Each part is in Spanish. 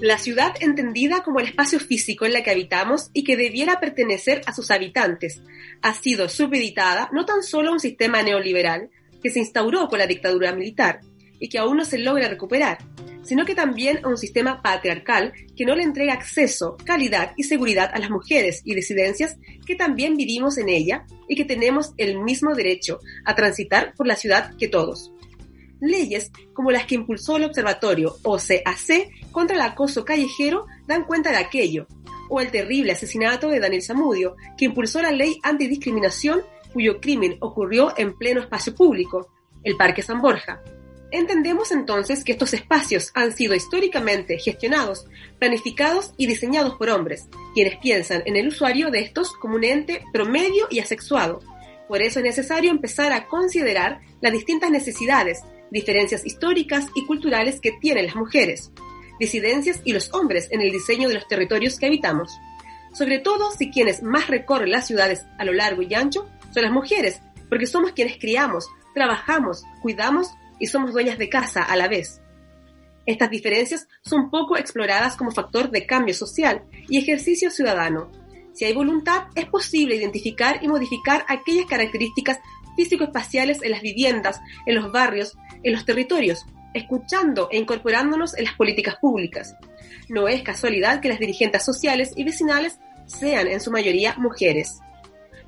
La ciudad entendida como el espacio físico en la que habitamos y que debiera pertenecer a sus habitantes, ha sido supeditada no tan solo a un sistema neoliberal que se instauró con la dictadura militar y que aún no se logra recuperar, sino que también a un sistema patriarcal que no le entrega acceso, calidad y seguridad a las mujeres y disidencias que también vivimos en ella y que tenemos el mismo derecho a transitar por la ciudad que todos leyes como las que impulsó el Observatorio OCAC contra el acoso callejero dan cuenta de aquello, o el terrible asesinato de Daniel Zamudio, que impulsó la ley antidiscriminación cuyo crimen ocurrió en pleno espacio público, el Parque San Borja. Entendemos entonces que estos espacios han sido históricamente gestionados, planificados y diseñados por hombres, quienes piensan en el usuario de estos como un ente promedio y asexuado. Por eso es necesario empezar a considerar las distintas necesidades, diferencias históricas y culturales que tienen las mujeres, disidencias y los hombres en el diseño de los territorios que habitamos. Sobre todo si quienes más recorren las ciudades a lo largo y ancho son las mujeres, porque somos quienes criamos, trabajamos, cuidamos y somos dueñas de casa a la vez. Estas diferencias son poco exploradas como factor de cambio social y ejercicio ciudadano. Si hay voluntad, es posible identificar y modificar aquellas características físico-espaciales en las viviendas, en los barrios, en los territorios, escuchando e incorporándonos en las políticas públicas. No es casualidad que las dirigentes sociales y vecinales sean en su mayoría mujeres.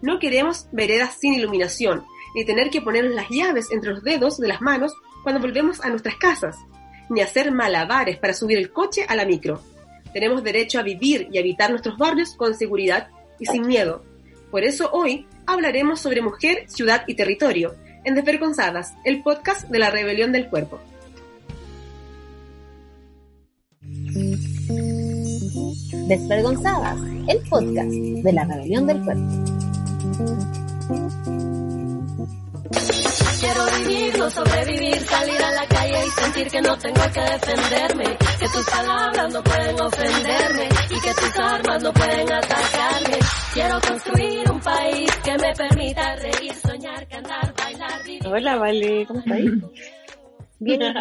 No queremos veredas sin iluminación, ni tener que ponernos las llaves entre los dedos de las manos cuando volvemos a nuestras casas, ni hacer malabares para subir el coche a la micro. Tenemos derecho a vivir y habitar nuestros barrios con seguridad y sin miedo. Por eso hoy hablaremos sobre mujer, ciudad y territorio, en Desvergonzadas, el podcast de la rebelión del cuerpo. Desvergonzadas, el podcast de la rebelión del cuerpo. Quiero vivir, no sobrevivir, salir a la calle y sentir que no tengo que defenderme, que tus palabras no pueden ofenderme y que tus armas no pueden atacarme. Quiero construir un país que me permita reír, soñar, cantar, bailar, vivir. Hola, Vale, ¿cómo estáis? Bien,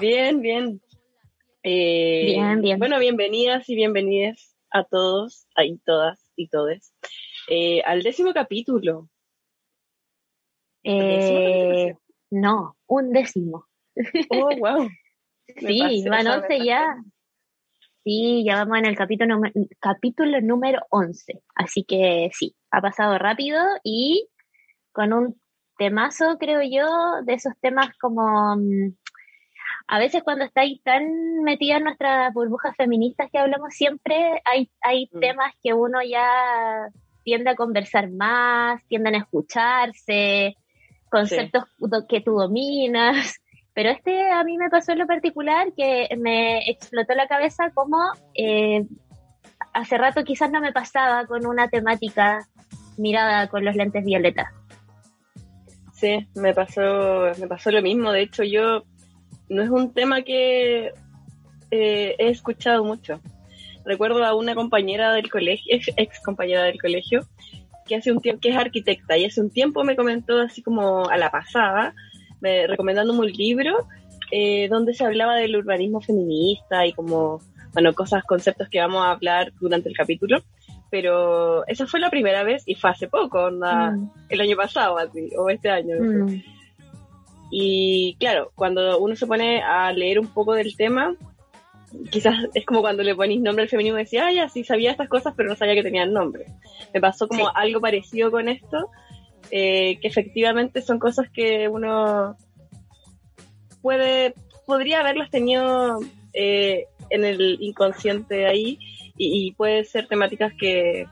bien, bien. Eh, Bien, bien. Bueno, bienvenidas y bienvenidas a todos, ahí todas y todes, eh, al décimo capítulo. Eh, no, un décimo. Oh, wow. Sí, van 11 ya. Sí, ya vamos en el capítulo, capítulo número 11. Así que sí, ha pasado rápido y con un temazo, creo yo, de esos temas como... mm, A veces cuando estáis tan metida en nuestras burbujas feministas que hablamos siempre, hay, hay Mm. temas que uno ya tiende a conversar más, tienden a escucharse, conceptos que tú dominas. Pero este a mí me pasó en lo particular que me explotó la cabeza como eh, hace rato quizás no me pasaba con una temática mirada con los lentes violetas. Sí, me pasó, me pasó lo mismo. De hecho, yo no es un tema que eh, he escuchado mucho. Recuerdo a una compañera del colegio, ex, ex compañera del colegio, que hace un tiempo, que es arquitecta, y hace un tiempo me comentó así como a la pasada, me, recomendándome un libro eh, donde se hablaba del urbanismo feminista y como, bueno, cosas, conceptos que vamos a hablar durante el capítulo. Pero esa fue la primera vez y fue hace poco, onda, Mm, el año pasado, así, o este año. mm, Y claro, cuando uno se pone a leer un poco del tema, quizás es como cuando le ponís nombre al feminismo y decís, ah, ya, sí sabía estas cosas, pero no sabía que tenían nombre. Me pasó como Sí. algo parecido con esto, eh, que efectivamente son cosas que uno puede, podría haberlas tenido eh, en el inconsciente ahí, y, y puede ser temáticas que,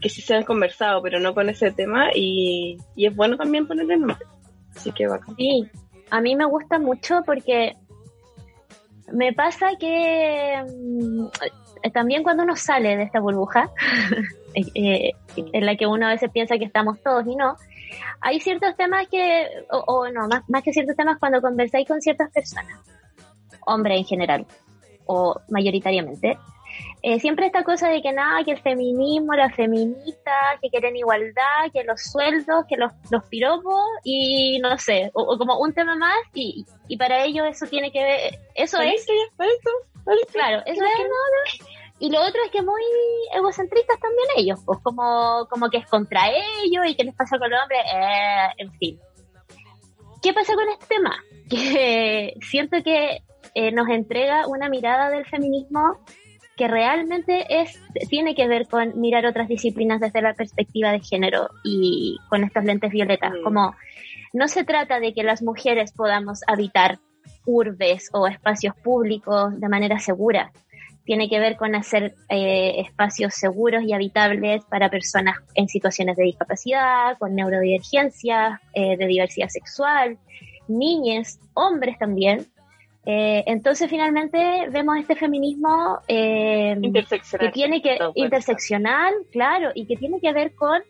que sí se han conversado, pero no con ese tema, y, y es bueno también ponerle nombre. Así que bacán. Sí, a mí me gusta mucho porque me pasa que mm, también cuando uno sale de esta burbuja, eh, eh, en la que uno a veces piensa que estamos todos y no, hay ciertos temas que, o, o no, más, más que ciertos temas cuando conversáis con ciertas personas, hombres en general, o mayoritariamente, eh, siempre esta cosa de que nada, que el feminismo, la feminista, que quieren igualdad, que los sueldos, que los, los piropos y no sé, o, como un tema más y, y, para ellos eso tiene que ver, eso es... Claro, eso es... Y lo otro es que muy egocentristas también ellos, pues como, como que es contra ellos y qué les pasa con los hombres, eh, en fin. ¿Qué pasa con este tema? Que siento que eh, nos entrega una mirada del feminismo que realmente es, tiene que ver con mirar otras disciplinas desde la perspectiva de género y con estos lentes violetas. Mm. Como no se trata de que las mujeres podamos habitar urbes o espacios públicos de manera segura. Tiene que ver con hacer eh, espacios seguros y habitables para personas en situaciones de discapacidad, con neurodivergencia, eh, de diversidad sexual, niñas, hombres también, eh, entonces finalmente vemos este feminismo eh, que tiene que interseccional, claro, y que tiene que ver con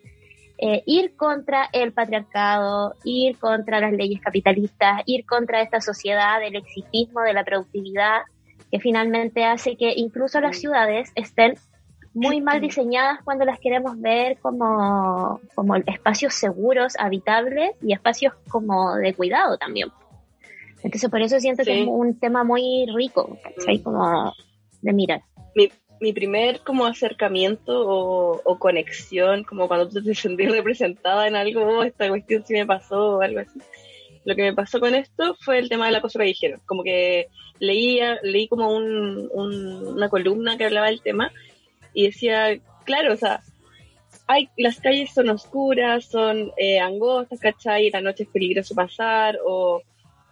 eh, ir contra el patriarcado, ir contra las leyes capitalistas, ir contra esta sociedad del exitismo, de la productividad, que finalmente hace que incluso las ciudades estén muy mal diseñadas cuando las queremos ver como, como espacios seguros, habitables y espacios como de cuidado también. Entonces por eso siento que es un tema muy rico, ¿cachai? Como de mirar. Mi, mi primer como acercamiento o, conexión, como cuando tú te sentís representada en algo, oh, esta cuestión sí me pasó o algo así. Lo que me pasó con esto fue el tema de la cosa que dijeron. Como que leía, leí como un, una columna que hablaba del tema y decía, claro, o sea, hay, las calles son oscuras, son eh, angostas, ¿cachai? La noche es peligroso pasar o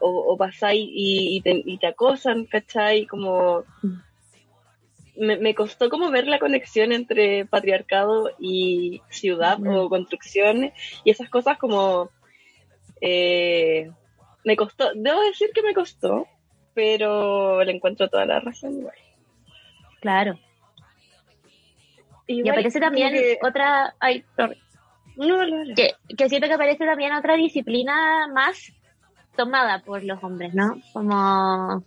o, pasáis y, te, acosan, ¿cachai? Como me, costó como ver la conexión entre patriarcado y ciudad o construcciones y esas cosas como eh, me costó, debo decir que me costó, pero le encuentro toda la razón igual. Claro. y aparece también otra, ay, Que, que siento que aparece también otra disciplina más tomada por los hombres, ¿no? Como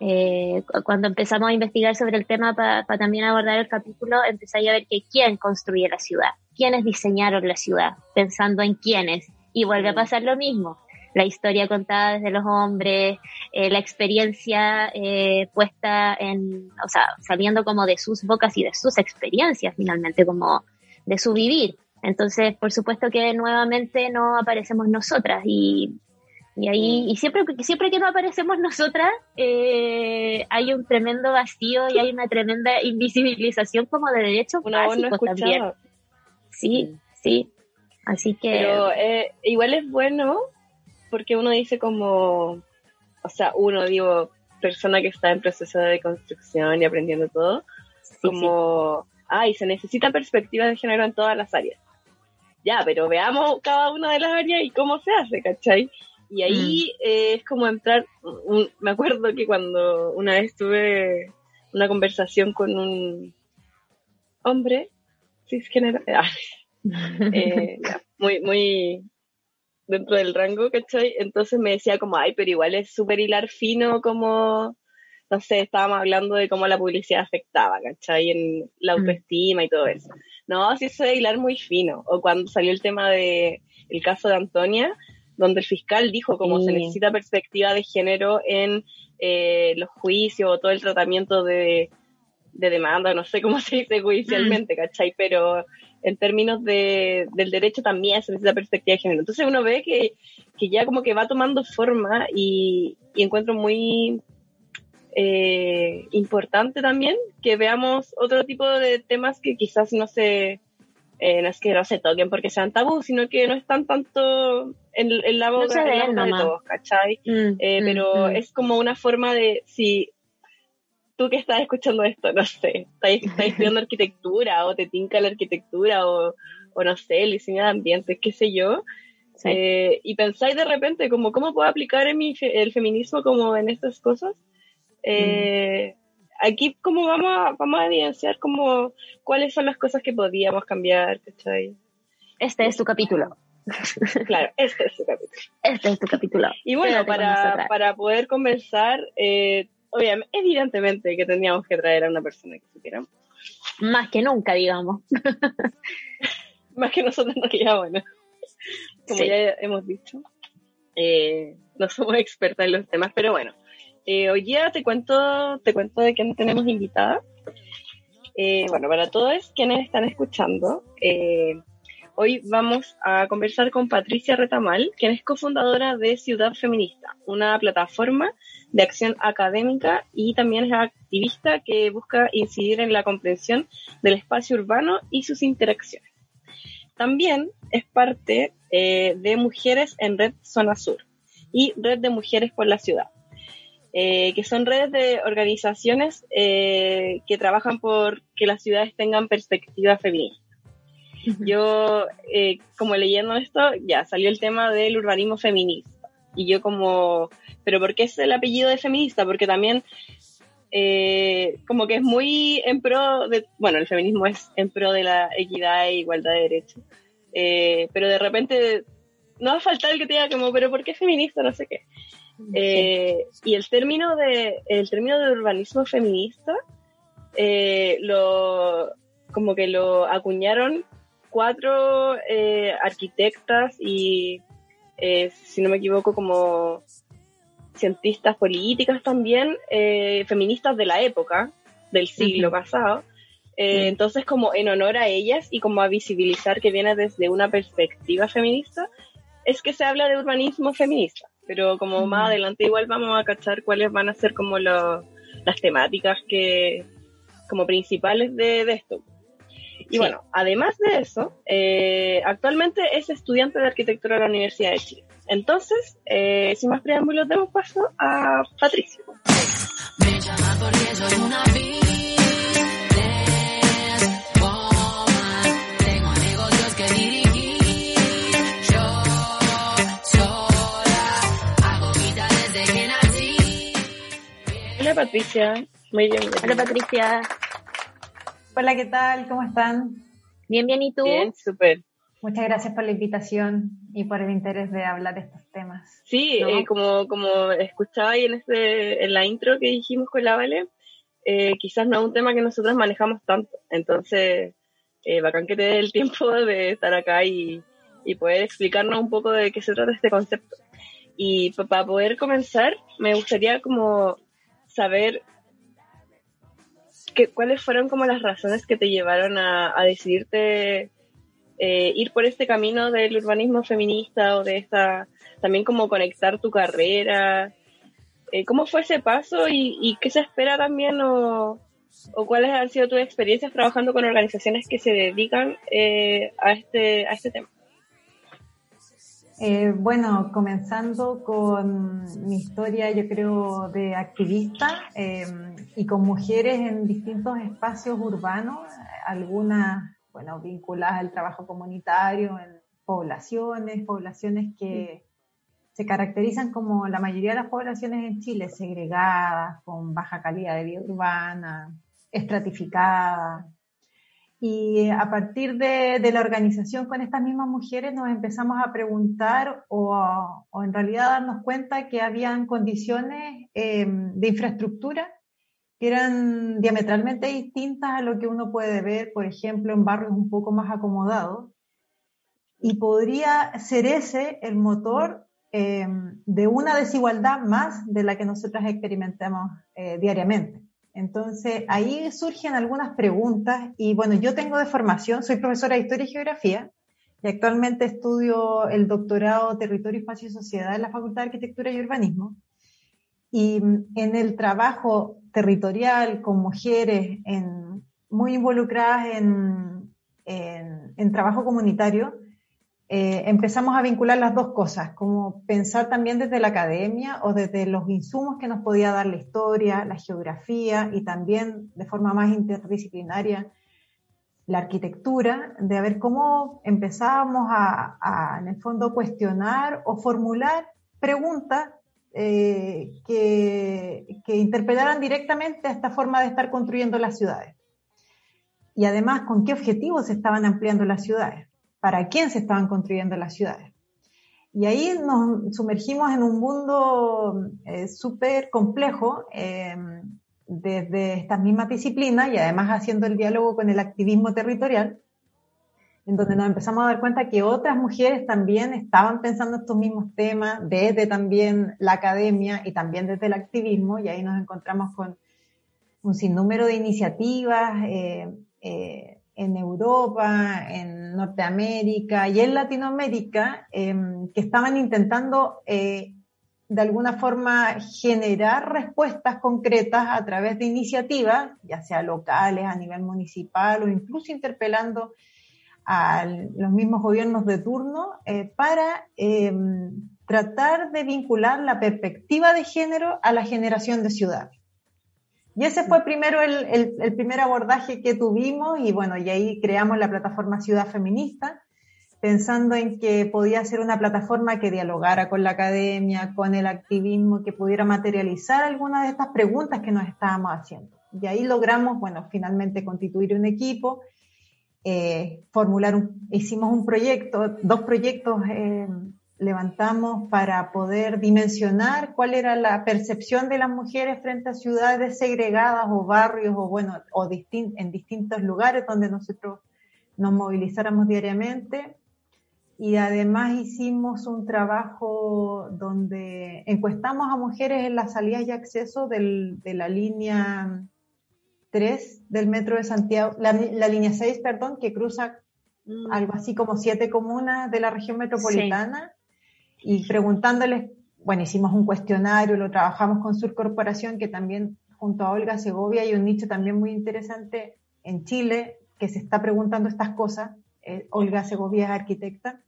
eh, cuando empezamos a investigar sobre el tema para también abordar el capítulo, empecé a ver que quién construye la ciudad, quiénes diseñaron la ciudad, pensando en quiénes. Y vuelve a pasar lo mismo. La historia contada desde los hombres, eh, la experiencia eh, puesta en, o sea, saliendo como de sus bocas y de sus experiencias finalmente, como de su vivir. Entonces, por supuesto que nuevamente no aparecemos nosotras y y ahí, y siempre, siempre que no aparecemos nosotras, eh, hay un tremendo vacío y hay una tremenda invisibilización como de derechos una básicos también. Sí, sí. Así que. Pero eh, igual es bueno porque uno dice como, o sea, uno, digo, persona que está en proceso de construcción y aprendiendo todo, como, ay, se necesita perspectiva de género en todas las áreas. Ya, pero veamos cada una de las áreas y cómo se hace, ¿cachai? Y ahí mm. eh, es como entrar, me acuerdo que cuando una vez tuve una conversación con un hombre cisgénero, ah, eh, muy, muy dentro del rango, ¿cachai? Entonces me decía como, ay, pero igual es súper hilar fino como, no sé, estábamos hablando de cómo la publicidad afectaba, ¿cachai? En la mm. autoestima y todo eso. No, sí eso es hilar muy fino. O cuando salió el tema de el caso de Antonia, donde el fiscal dijo cómo se necesita perspectiva de género en eh, los juicios o todo el tratamiento de, demanda, no sé cómo se dice judicialmente, mm. ¿cachai? Pero en términos de, del derecho también se necesita perspectiva de género. Entonces uno ve que, ya como que va tomando forma y, encuentro muy eh, importante también que veamos otro tipo de temas que quizás no se eh, no es que no se toquen porque sean tabú, sino que no están tanto en, la boca, de todos, ¿cachai? Mm, eh, mm, pero mm. es como una forma de, si tú que estás escuchando esto, no sé, estás, estudiando arquitectura o te tinca la arquitectura o, o no sé, el diseño de ambientes, qué sé yo, eh, y pensáis de repente como cómo puedo aplicar en mi el feminismo como en estas cosas, eh, aquí como vamos a, vamos a evidenciar como cuáles son las cosas que podíamos cambiar, ¿cachai? Este es tu capítulo. Claro, este es tu capítulo. Este es tu capítulo. Y bueno, para, para poder conversar, eh, obviamente, evidentemente que teníamos que traer a una persona que supiera. Más que nunca, digamos. Más que nosotros no ya bueno. Como ya hemos dicho, eh, no somos expertas en los temas, pero bueno. Eh, hoy día te cuento, te cuento de quién tenemos invitada. Eh, bueno, para todos quienes están escuchando, hoy vamos a conversar con Patricia Retamal, quien es cofundadora de Ciudad Feminista, una plataforma de acción académica y también es activista que busca incidir en la comprensión del espacio urbano y sus interacciones. También es parte eh, de Mujeres en Red Zona Sur y Red de Mujeres por la Ciudad, eh, que son redes de organizaciones eh, que trabajan por que las ciudades tengan perspectiva feminista. Yo, como leyendo esto, ya salió el tema del urbanismo feminista. Y yo como, pero ¿por qué es el apellido de feminista? Porque también como que es muy en pro de, bueno, el feminismo es en pro de la equidad e igualdad de derechos, eh, pero de repente no va a faltar el que te diga como, pero ¿por qué feminista? No sé qué. Eh, y el término de, el término de urbanismo feminista, eh, lo, como que lo acuñaron cuatro arquitectas y, si no me equivoco, como cientistas políticas también, feministas de la época, del siglo pasado, eh, entonces, como en honor a ellas y como a visibilizar que viene desde una perspectiva feminista, es que se habla de urbanismo feminista. Pero como más adelante igual vamos a cachar cuáles van a ser como las temáticas que como principales de, esto. Y bueno, además de eso, eh, actualmente es estudiante de arquitectura de la Universidad de Chile. Entonces, eh, sin más preámbulos, demos paso a Patricio. Me llama porque soy una Patricia. Muy bien. Hola Patricia. Hola, ¿qué tal? ¿Cómo están? Bien, bien, ¿y tú? Bien, súper. Muchas gracias por la invitación y por el interés de hablar de estos temas. Sí, eh, como, como escuchaba ahí en, este, en la intro que dijimos con la Vale, eh, quizás no es un tema que nosotros manejamos tanto. Entonces, eh, bacán que te dé el tiempo de estar acá y, y poder explicarnos un poco de qué se trata este concepto. Y para poder comenzar, me gustaría como saber que, cuáles fueron como las razones que te llevaron a, decidirte eh, ir por este camino del urbanismo feminista o de esta, también como conectar tu carrera. Eh, ¿Cómo fue ese paso y, qué se espera también o, cuáles han sido tus experiencias trabajando con organizaciones que se dedican eh, a, este, a este tema? Eh, bueno, comenzando con mi historia, yo creo, de activista em, y con mujeres en distintos espacios urbanos, algunas, bueno, vinculadas al trabajo comunitario en poblaciones, poblaciones que se caracterizan como la mayoría de las poblaciones en Chile, segregadas, con baja calidad de vida urbana, estratificadas, y a partir de, la organización con estas mismas mujeres nos empezamos a preguntar o, en realidad darnos cuenta que habían condiciones em, de infraestructura que eran diametralmente distintas a lo que uno puede ver, por ejemplo, en barrios un poco más acomodados. Y podría ser ese el motor em, de una desigualdad más de la que nosotras experimentamos eh, diariamente. Entonces, ahí surgen algunas preguntas y bueno, yo tengo de formación, soy profesora de Historia y Geografía y actualmente estudio el doctorado Territorio, Espacio y Sociedad en la Facultad de Arquitectura y Urbanismo. Y en el trabajo territorial con mujeres muy involucradas en, en trabajo comunitario, eh, empezamos a vincular las dos cosas, como pensar también desde la academia o desde los insumos que nos podía dar la historia, la geografía y también de forma más interdisciplinaria la arquitectura, de ver cómo empezábamos a, en el fondo, cuestionar o formular preguntas eh, que, que interpelaran directamente a esta forma de estar construyendo las ciudades. Y además, con qué objetivos se estaban ampliando las ciudades para quién se estaban construyendo las ciudades. y ahí nos sumergimos en un mundo eh, súper complejo em, desde estas mismas disciplinas y además haciendo el diálogo con el activismo territorial, en donde nos empezamos a dar cuenta que otras mujeres también estaban pensando estos mismos temas desde también la academia y también desde el activismo, y ahí nos encontramos con un sinnúmero de iniciativas eh, eh, en Europa, en Norteamérica y en Latinoamérica em, que estaban intentando eh, de alguna forma generar respuestas concretas a través de iniciativas, ya sea locales, a nivel municipal o incluso interpelando a los mismos gobiernos de turno eh, para eh, tratar de vincular la perspectiva de género a la generación de ciudades. Y ese fue primero el, el, primer abordaje que tuvimos y bueno, y ahí creamos la plataforma Ciudad Feminista, pensando en que podía ser una plataforma que dialogara con la academia, con el activismo, que pudiera materializar algunas de estas preguntas que nos estábamos haciendo. Y ahí logramos, bueno, finalmente constituir un equipo eh, formular un, hicimos un proyecto, dos proyectos eh, levantamos para poder dimensionar cuál era la percepción de las mujeres frente a ciudades segregadas o barrios o bueno, o en distintos lugares donde nosotros nos movilizáramos diariamente. Y además hicimos un trabajo donde encuestamos a mujeres en las salidas y acceso del, de la línea 3 del metro de Santiago, la, línea 6, perdón, que cruza mm. algo así como siete comunas de la región metropolitana y preguntándoles, bueno, hicimos un cuestionario, lo trabajamos con Sur Corporación, que también junto a Olga Segovia hay un nicho también muy interesante en Chile que se está preguntando estas cosas. Eh, Olga Segovia es arquitecta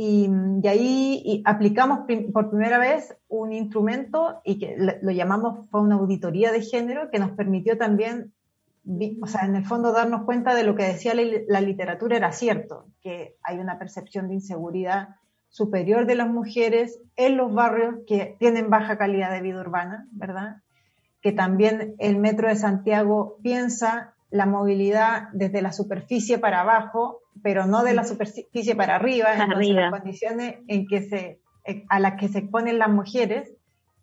y, ahí aplicamos por primera vez un instrumento y que lo llamamos, fue una auditoría de género que nos permitió también, o sea, en el fondo darnos cuenta de lo que decía la, literatura era cierto, que hay una percepción de inseguridad superior de las mujeres en los barrios que tienen baja calidad de vida urbana, ¿verdad? Que también el Metro de Santiago piensa la movilidad desde la superficie para abajo pero no de la superficie para arriba. entonces las condiciones en que se, a las que se exponen las mujeres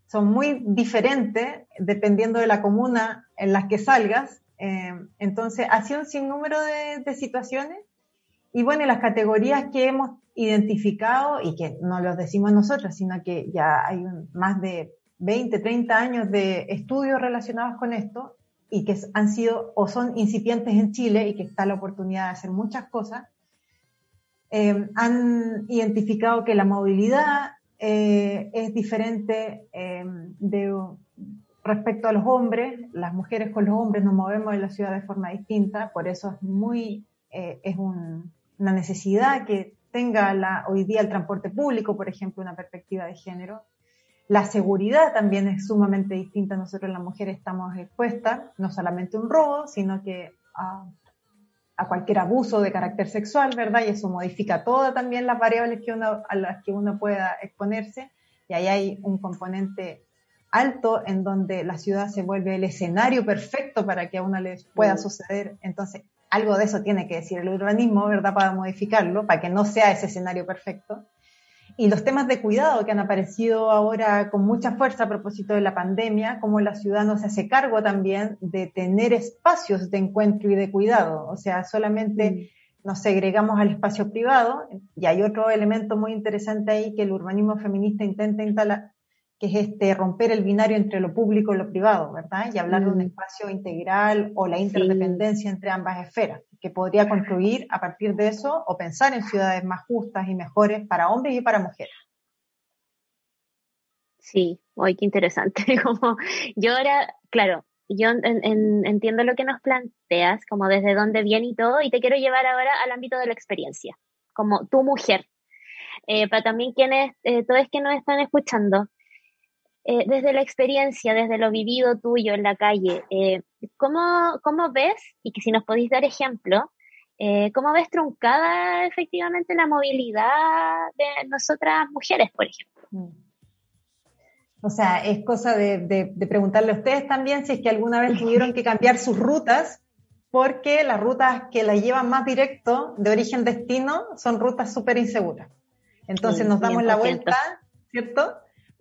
son muy diferentes dependiendo de la comuna en las que salgas. Eh, entonces, sido un sinnúmero de, de situaciones. Y bueno, las categorías que hemos identificado y que no los decimos nosotros, sino que ya hay más de 20, 30 años de estudios relacionados con esto, y que han sido o son incipientes en Chile y que está la oportunidad de hacer muchas cosas, eh, han identificado que la movilidad eh, es diferente eh, respecto a los hombres. Las mujeres con los hombres nos movemos en la ciudad de forma distinta, por eso es muy, es una necesidad que tenga la, hoy día el transporte público, por ejemplo, una perspectiva de género. La seguridad también es sumamente distinta. Nosotros las mujeres estamos expuestas no solamente a un robo, sino que a, cualquier abuso de carácter sexual, ¿verdad? Y eso modifica todas también las variables que uno, a las que uno pueda exponerse. Y ahí hay un componente alto en donde la ciudad se vuelve el escenario perfecto para que a uno les pueda suceder. Entonces, algo de eso tiene que decir el urbanismo, ¿verdad? Para modificarlo, para que no sea ese escenario perfecto y los temas de cuidado que han aparecido ahora con mucha fuerza a propósito de la pandemia, como la ciudad no se hace cargo también de tener espacios de encuentro y de cuidado. O sea, solamente mm. nos segregamos al espacio privado y hay otro elemento muy interesante ahí que el urbanismo feminista intenta instalar, que es este romper el binario entre lo público y lo privado, ¿verdad? Y hablar de un mm. espacio integral o la interdependencia entre ambas esferas, que podría construir a partir de eso o pensar en ciudades más justas y mejores para hombres y para mujeres. Sí, hoy qué interesante. Como yo ahora, claro, yo entiendo lo que nos planteas, como desde dónde viene y todo, y te quiero llevar ahora al ámbito de la experiencia, como tu mujer. Eh, para también quienes, eh, todos que nos están escuchando, eh, desde la experiencia, desde lo vivido tuyo en la calle, eh, ¿cómo, ¿cómo, ves, y que si nos podéis dar ejemplo, eh, cómo ves truncada efectivamente la movilidad de nosotras mujeres, por ejemplo? Mm. O sea, es cosa de, de, preguntarle a ustedes también si es que alguna vez tuvieron que cambiar sus rutas, porque las rutas que la llevan más directo de origen-destino son rutas súper inseguras. Entonces nos damos la vuelta, ¿cierto?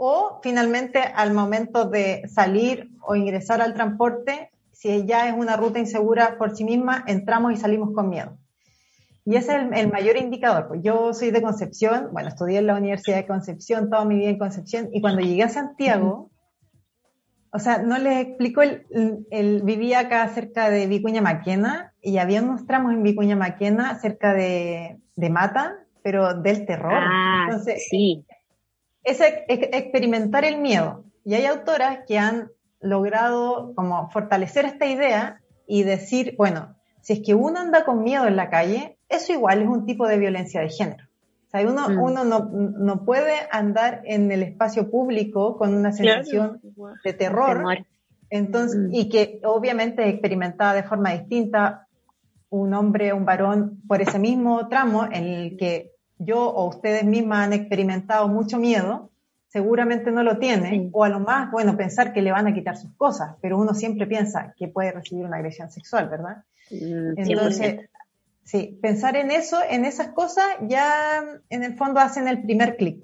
O finalmente al momento de salir o ingresar al transporte, si ya es una ruta insegura por sí misma, entramos y salimos con miedo. Y ese es el, mayor indicador. Pues yo soy de Concepción, bueno, estudié en la Universidad de Concepción, toda mi vida en Concepción, y cuando llegué a Santiago, o sea, no les explico, el, vivía acá cerca de Vicuña Maquena y había unos tramos en Vicuña Maquena cerca de, de Mata, pero del terror. Ah, Entonces, sí. Es, experimentar el miedo. Y hay autoras que han logrado como fortalecer esta idea y decir, bueno, si es que uno anda con miedo en la calle, eso igual es un tipo de violencia de género uno, mm. uno no, no, puede andar en el espacio público con una sensación de terror, entonces, mm. y que obviamente experimentada de forma distinta un hombre o un varón por ese mismo tramo en el que yo o ustedes mismas han experimentado mucho miedo, seguramente no lo tienen, o a lo más, bueno, pensar que le van a quitar sus cosas, pero uno siempre piensa que puede recibir una agresión sexual, ¿verdad? Mm, Entonces, Sí, pensar en eso, en esas cosas, ya en el fondo hacen el primer clic.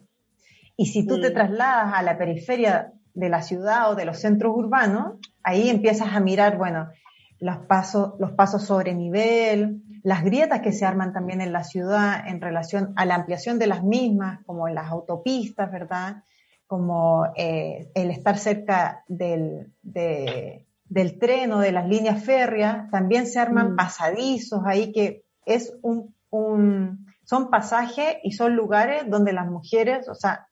Y si tú te mm. trasladas a la periferia de la ciudad o de los centros urbanos, ahí empiezas a mirar, bueno, los pasos, los pasos sobre nivel, las grietas que se arman también en la ciudad en relación a la ampliación de las mismas, como en las autopistas, ¿verdad? Como eh, el estar cerca del, del tren o de las líneas férreas, también se arman mm. pasadizos ahí que es un, son pasajes y son lugares donde las mujeres, o sea,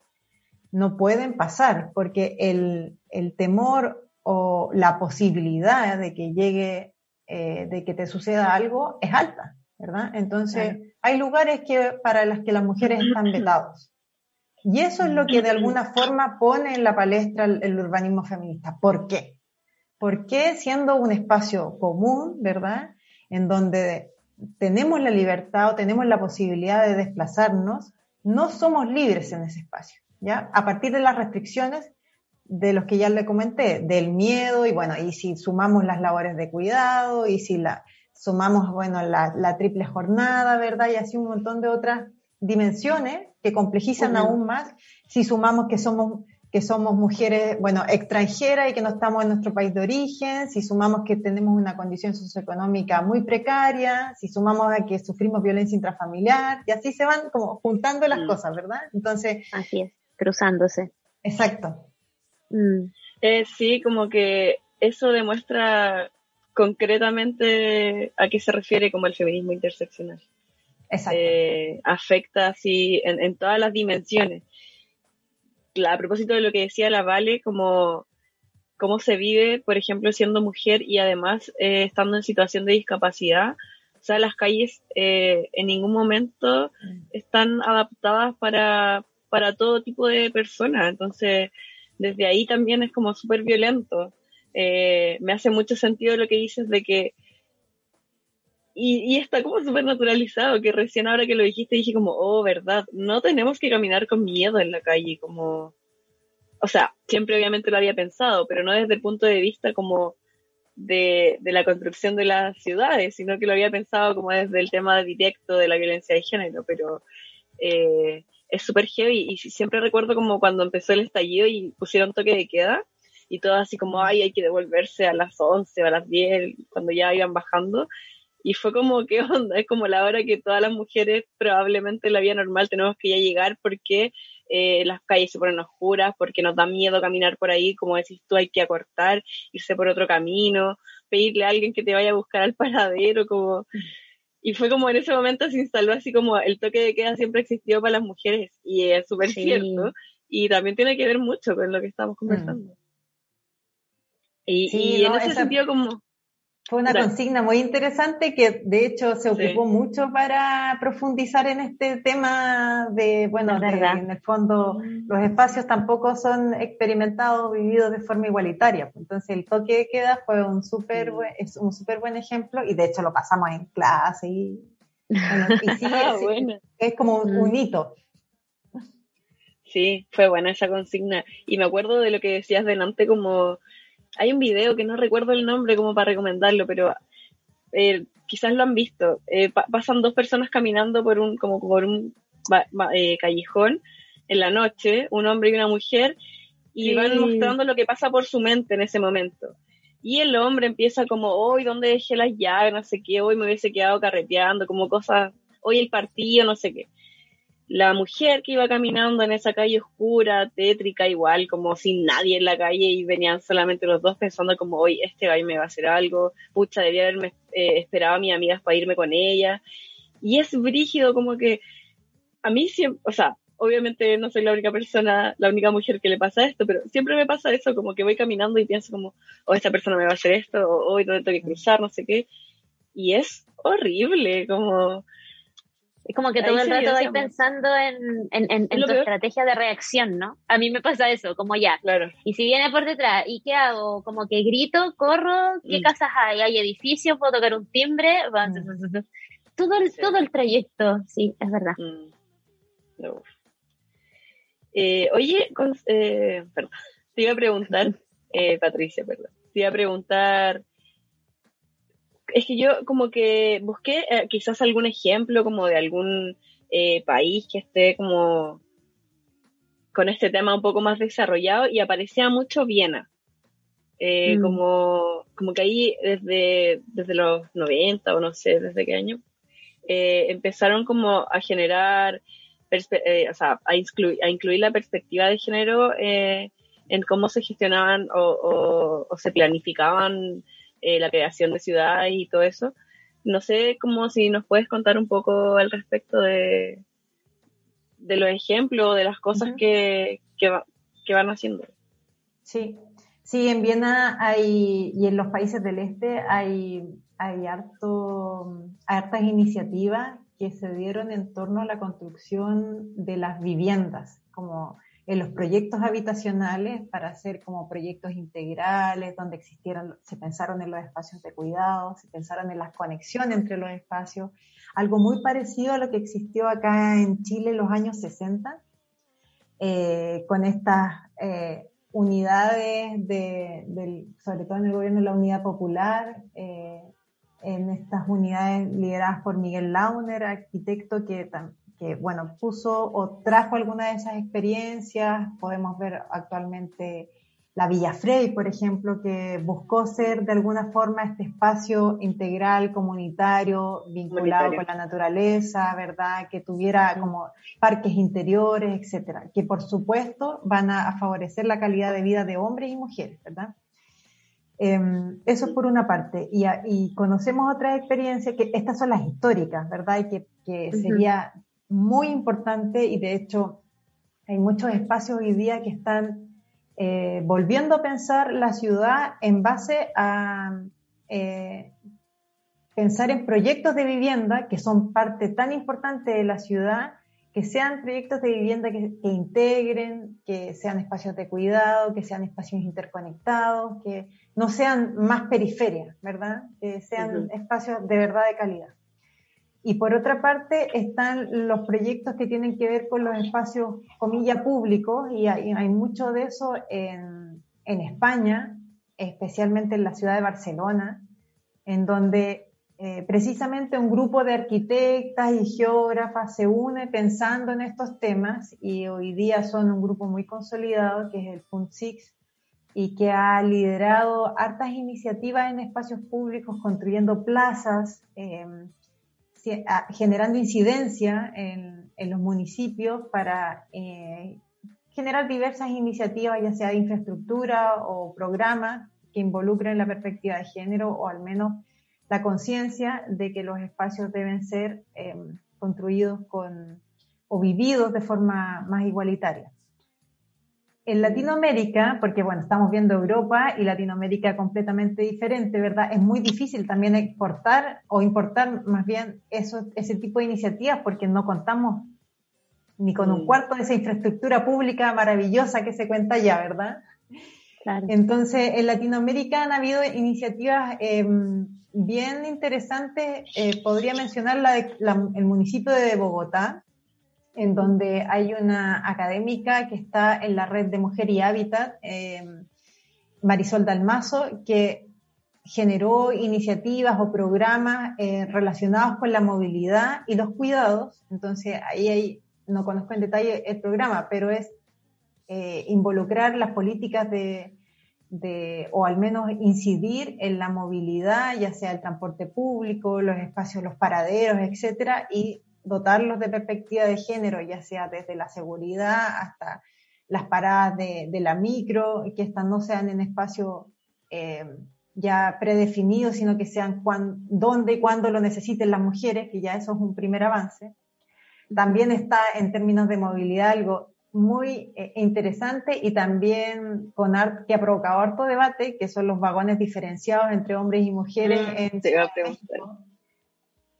no pueden pasar, porque el, temor o la posibilidad de que llegue, eh, de que te suceda algo es alta, ¿verdad? Entonces, hay lugares que, para los que las mujeres están vetados. Y eso es lo que de alguna forma pone en la palestra el, el urbanismo feminista. ¿Por qué? Porque siendo un espacio común, ¿verdad? En donde tenemos la libertad o tenemos la posibilidad de desplazarnos, no somos libres en ese espacio, ¿ya? A partir de las restricciones de los que ya le comenté, del miedo y bueno, y si sumamos las labores de cuidado y si la, sumamos, bueno, la, triple jornada, ¿verdad? Y así un montón de otras dimensiones que complejizan aún más, si sumamos que somos que somos mujeres, bueno, extranjeras y que no estamos en nuestro país de origen, si sumamos que tenemos una condición socioeconómica muy precaria, si sumamos a que sufrimos violencia intrafamiliar, y así se van como juntando las mm. cosas, ¿verdad? Entonces. Así es, cruzándose. Exacto. Mm. Eh, sí, como que eso demuestra concretamente a qué se refiere como el feminismo interseccional. Exacto. Eh, afecta así en, en todas las dimensiones a propósito de lo que decía la Vale, como cómo se vive, por ejemplo, siendo mujer y además eh, estando en situación de discapacidad. O sea, las calles eh, en ningún momento están adaptadas para, para todo tipo de personas. Entonces, desde ahí también es como súper violento. Eh, me hace mucho sentido lo que dices de que y, está como súper naturalizado, que recién ahora que lo dijiste dije como, oh, verdad, no tenemos que caminar con miedo en la calle, como, o sea, siempre obviamente lo había pensado, pero no desde el punto de vista como de, la construcción de las ciudades, sino que lo había pensado como desde el tema directo de la violencia de género, pero eh, es súper heavy y siempre recuerdo como cuando empezó el estallido y pusieron toque de queda y todo así como, ay, hay que devolverse a las 11 o a las 10, cuando ya iban bajando y fue como, ¿qué onda? Es como la hora que todas las mujeres probablemente la vida normal tenemos que ya llegar porque eh, las calles se ponen oscuras, porque nos da miedo caminar por ahí, como decís tú, hay que acortar, irse por otro camino, pedirle a alguien que te vaya a buscar al paradero, como... Y fue como en ese momento se instaló así como el toque de queda siempre existió para las mujeres y es súper cierto y también tiene que ver mucho con lo que estamos mm. conversando. Y, en ese sentido como fue una consigna muy interesante que de hecho se ocupó mucho para profundizar en este tema de, bueno, en el fondo los espacios tampoco son experimentados, vividos de forma igualitaria. Entonces el toque de queda fue un súper buen, es un súper buen ejemplo y de hecho lo pasamos en clase y, sí, ah, es, como un, mm. hito. Sí, fue buena esa consigna. Y me acuerdo de lo que decías delante como hay un video que no recuerdo el nombre como para recomendarlo, pero eh, quizás lo han visto. Eh, pasan dos personas caminando por un, como por un, eh, callejón en la noche, un hombre y una mujer, y van mostrando lo que pasa por su mente en ese momento. Y el hombre empieza como, hoy, ¿dónde dejé las llaves? No sé qué, hoy me hubiese quedado carreteando, como cosas, hoy el partido, no sé qué. La mujer que iba caminando en esa calle oscura, tétrica, igual, como sin nadie en la calle y venían solamente los dos pensando como, hoy este gallo me va a hacer algo, pucha, debía haberme eh, esperado a mis amigas para irme con ella. Y es brígido como que a mí siempre, o sea, obviamente no soy la única persona, la única mujer que le pasa esto, pero siempre me pasa eso, como que voy caminando y pienso como, oh, esta persona me va a hacer esto, o hoy tengo que cruzar, no sé qué. Y es horrible, como... Es como que todo el rato vais pensando en, en, en, tu estrategia de reacción, ¿no? A mí me pasa eso, como ya. Claro. Y si viene por detrás, ¿y qué hago? Como que grito, corro, ¿qué mm. casas hay? ¿Hay edificios? ¿Puedo tocar un timbre? Mm. Todo, el, todo el trayecto, sí, es verdad. Mm. Eh, oye, eh, perdón, te iba a preguntar, eh, Patricia, perdón, te iba a preguntar, es que yo como que busqué quizás algún ejemplo como de algún país que esté como con este tema un poco más desarrollado y aparecía mucho Viena. Mm. como, como que ahí desde, desde los 90 o no sé desde qué año, empezaron como a generar eh, o sea, a, incluir, a incluir la perspectiva de género eh, en cómo se gestionaban o, se planificaban eh, la creación de ciudades y todo eso. No sé cómo si nos puedes contar un poco al respecto de, de los ejemplos, de las cosas que, que, van haciendo. Sí, sí, en Viena hay, y en los países del este hay, hay harto, hartas iniciativas que se dieron en torno a la construcción de las viviendas, como en los proyectos habitacionales para hacer como proyectos integrales, donde existieron, se pensaron en los espacios de cuidado, se pensaron en las conexiones entre los espacios, algo muy parecido a lo que existió acá en Chile en los años 60, eh, con estas eh, unidades, de, sobre todo en el gobierno de la Unidad Popular, eh, en estas unidades lideradas por Miguel Launer, arquitecto que, que bueno, puso o trajo alguna de esas experiencias. Podemos ver actualmente la Villa Frey, por ejemplo, que buscó ser de alguna forma este espacio integral, comunitario, vinculado con la naturaleza, ¿verdad? Que tuviera como parques interiores, etcétera, que por supuesto van a favorecer la calidad de vida de hombres y mujeres, ¿verdad? Em, eso es por una parte. Y, conocemos otras experiencias, que estas son las históricas, ¿verdad? Y que, sería muy importante y de hecho hay muchos espacios hoy día que están eh, volviendo a pensar la ciudad en base a eh, pensar en proyectos de vivienda que son parte tan importante de la ciudad que sean proyectos de vivienda que, integren, que sean espacios de cuidado, que sean espacios interconectados, que no sean más periferias, ¿verdad? Que sean espacios de verdad de calidad. Y por otra parte están los proyectos que tienen que ver con los espacios, comilla, públicos, y hay, hay mucho de eso en, en España, especialmente en la ciudad de Barcelona, en donde eh, precisamente un grupo de arquitectas y geógrafas se une pensando en estos temas y hoy día son un grupo muy consolidado que es el FUNSIX y que ha liderado hartas iniciativas en espacios públicos, construyendo plazas, em, generando incidencia en, los municipios para eh, generar diversas iniciativas, ya sea de infraestructura o programas que involucren la perspectiva de género o al menos la conciencia de que los espacios deben ser eh, construidos con, o vividos de forma más igualitaria. En Latinoamérica, porque bueno, estamos viendo Europa y Latinoamérica completamente diferente, ¿verdad? Es muy difícil también exportar o importar más bien eso, ese tipo de iniciativas porque no contamos ni con un cuarto de esa infraestructura pública maravillosa que se cuenta ya, ¿verdad? Claro. Entonces, en Latinoamérica han habido iniciativas eh, bien interesante, eh, podría mencionar la el municipio de Bogotá, en donde hay una académica que está en la red de Mujer y Hábitat, eh, Marisol Dalmazo, que generó iniciativas o programas eh, relacionados con la movilidad y los cuidados. Entonces ahí hay no conozco en detalle el programa, pero es eh, involucrar las políticas de, de, o al menos incidir en la movilidad, ya sea el transporte público, los espacios, los paraderos, etcétera, y dotarlos de perspectiva de género, ya sea desde la seguridad hasta las paradas de, de la micro, que estas no sean en espacios eh, ya predefinidos, sino que sean cuán, dónde y cuándo lo necesiten las mujeres, que ya eso es un primer avance. También está en términos de movilidad algo muy eh, interesante y también con que ha provocado harto debate, que son los vagones diferenciados entre hombres y mujeres mm, en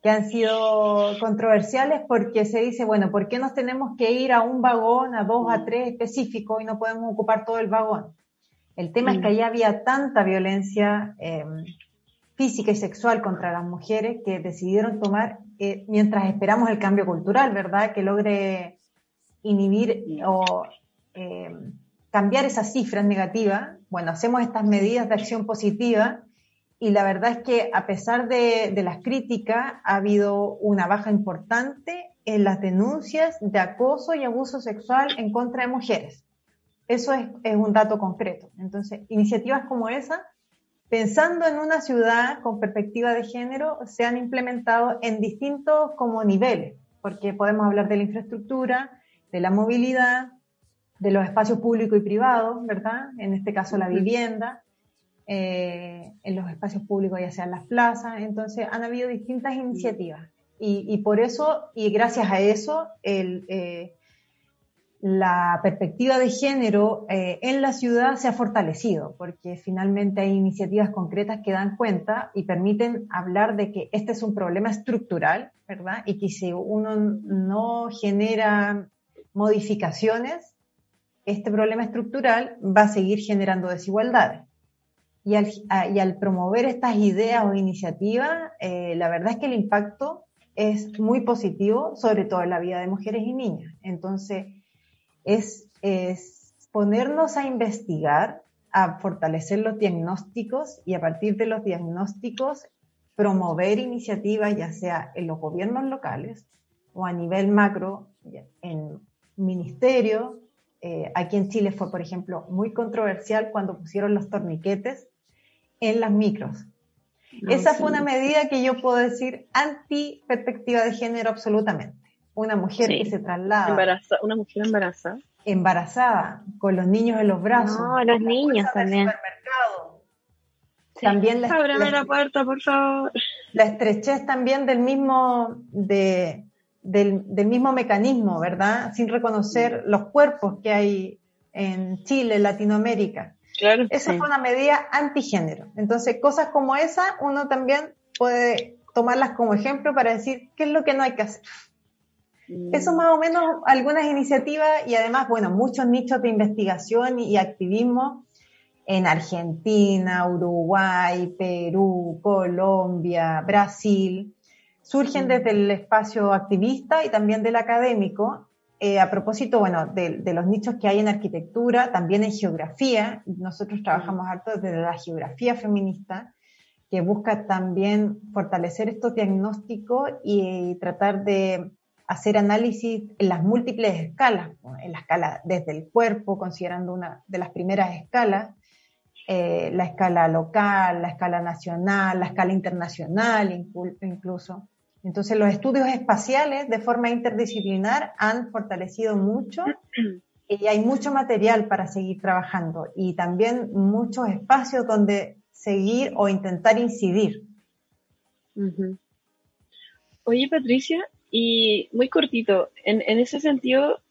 que han sido controversiales porque se dice, bueno, ¿por qué nos tenemos que ir a un vagón, a dos, a mm. tres específicos y no podemos ocupar todo el vagón? El tema es que mm. allá había tanta violencia eh, física y sexual contra las mujeres que decidieron tomar, eh, mientras esperamos el cambio cultural, ¿verdad? Que logre inhibir o eh, cambiar esas cifras negativas, bueno, hacemos estas medidas de acción positiva y la verdad es que a pesar de, las críticas ha habido una baja importante en las denuncias de acoso y abuso sexual en contra de mujeres. Eso es, es un dato concreto. Entonces, iniciativas como esa, pensando en una ciudad con perspectiva de género, se han implementado en distintos como niveles, porque podemos hablar de la infraestructura, de la movilidad, de los espacios públicos y privados, ¿verdad? En este caso la vivienda, eh, en los espacios públicos, ya sean las plazas. Entonces, han habido distintas iniciativas. Y, por eso, y gracias a eso, el, eh, la perspectiva de género eh, en la ciudad se ha fortalecido, porque finalmente hay iniciativas concretas que dan cuenta y permiten hablar de que este es un problema estructural, ¿verdad? Y que si uno no genera modificaciones, este problema estructural va a seguir generando desigualdades. Y al, y al promover estas ideas o iniciativas, eh, la verdad es que el impacto es muy positivo, sobre todo en la vida de mujeres y niñas. Entonces, es, es ponernos a investigar, a fortalecer los diagnósticos y a partir de los diagnósticos promover iniciativas, ya sea en los gobiernos locales o a nivel macro, en ministerio. Eh, aquí en Chile fue, por ejemplo, muy controversial cuando pusieron los torniquetes en las micros. Esa fue una medida que yo puedo decir anti perspectiva de género absolutamente. Una mujer que se traslada. una mujer embarazada. Embarazada, con los niños en los brazos. No, los niños también. También la, Ábrame la, puerta, por favor. La estrechez también del mismo, de, del, mismo mecanismo, ¿verdad? Sin reconocer los cuerpos que hay en Chile, en Latinoamérica. Claro, esa fue una medida antigénero. Entonces, cosas como esa, uno también puede tomarlas como ejemplo para decir qué es lo que no hay que hacer. Mm. Eso más o menos algunas iniciativas y además, bueno, muchos nichos de investigación y activismo en Argentina, Uruguay, Perú, Colombia, Brasil, surgen desde el espacio activista y también del académico. Eh, a propósito, bueno, de, los nichos que hay en arquitectura, también en geografía, nosotros trabajamos harto desde la geografía feminista, que busca también fortalecer estos diagnósticos y tratar de hacer análisis en las múltiples escalas, en la escala desde el cuerpo, considerando una de las primeras escalas, eh, la escala local, la escala nacional, la escala internacional incluso. Entonces los estudios espaciales de forma interdisciplinar han fortalecido mucho y hay mucho material para seguir trabajando y también muchos espacios donde seguir o intentar incidir. Oye Patricia, y muy cortito, en, ese sentido,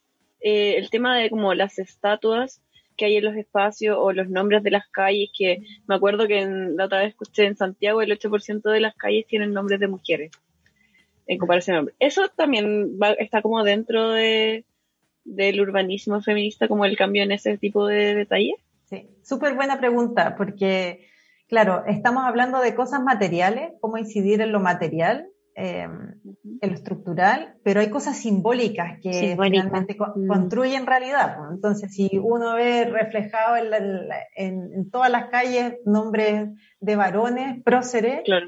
eh, el tema de como las estatuas que hay en los espacios o los nombres de las calles, que me acuerdo que en, la otra vez escuché en Santiago el 8% de las calles tienen nombres de mujeres en comparación a hombres. Eso también está como dentro de, del urbanismo feminista, como el cambio en ese tipo de detalles. Sí, súper buena pregunta, porque, claro, estamos hablando de cosas materiales, cómo incidir en lo material, em, en lo estructural, pero hay cosas simbólicas que finalmente mm. construyen realidad. Entonces, si uno ve reflejado en, todas las calles nombres de varones, próceres, claro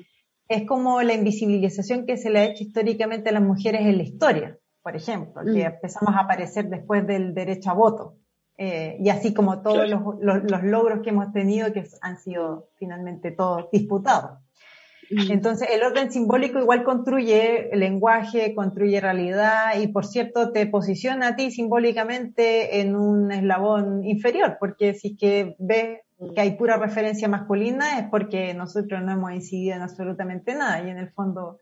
es como la invisibilización que se le ha hecho históricamente a las mujeres en la historia. por ejemplo, que mm. empezamos a aparecer después del derecho a voto. Eh, y así como todos los, los, logros que hemos tenido que han sido finalmente todos disputados. Mm. Entonces, el orden simbólico igual construye el lenguaje, construye realidad y, por cierto, te posiciona a ti simbólicamente en un eslabón inferior, porque si es que ves que hay pura referencia masculina es porque nosotros no hemos incidido en absolutamente nada y en el fondo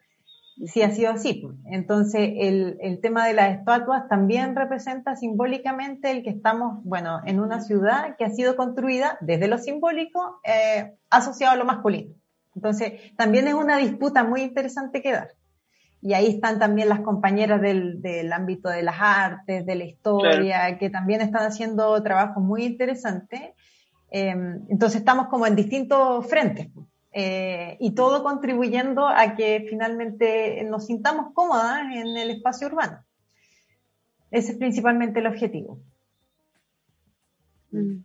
sí ha sido así. Pues. Entonces, el, el tema de las estatuas también representa simbólicamente el que estamos, bueno, en una ciudad que ha sido construida desde lo simbólico eh, asociado a lo masculino. Entonces, también es una disputa muy interesante que dar. Y ahí están también las compañeras del, del ámbito de las artes, de la historia, que también están haciendo trabajos muy interesantes Em, entonces estamos como en distintos frentes eh, y todo contribuyendo a que finalmente nos sintamos cómodas en el espacio urbano. Ese es principalmente el objetivo. Mm.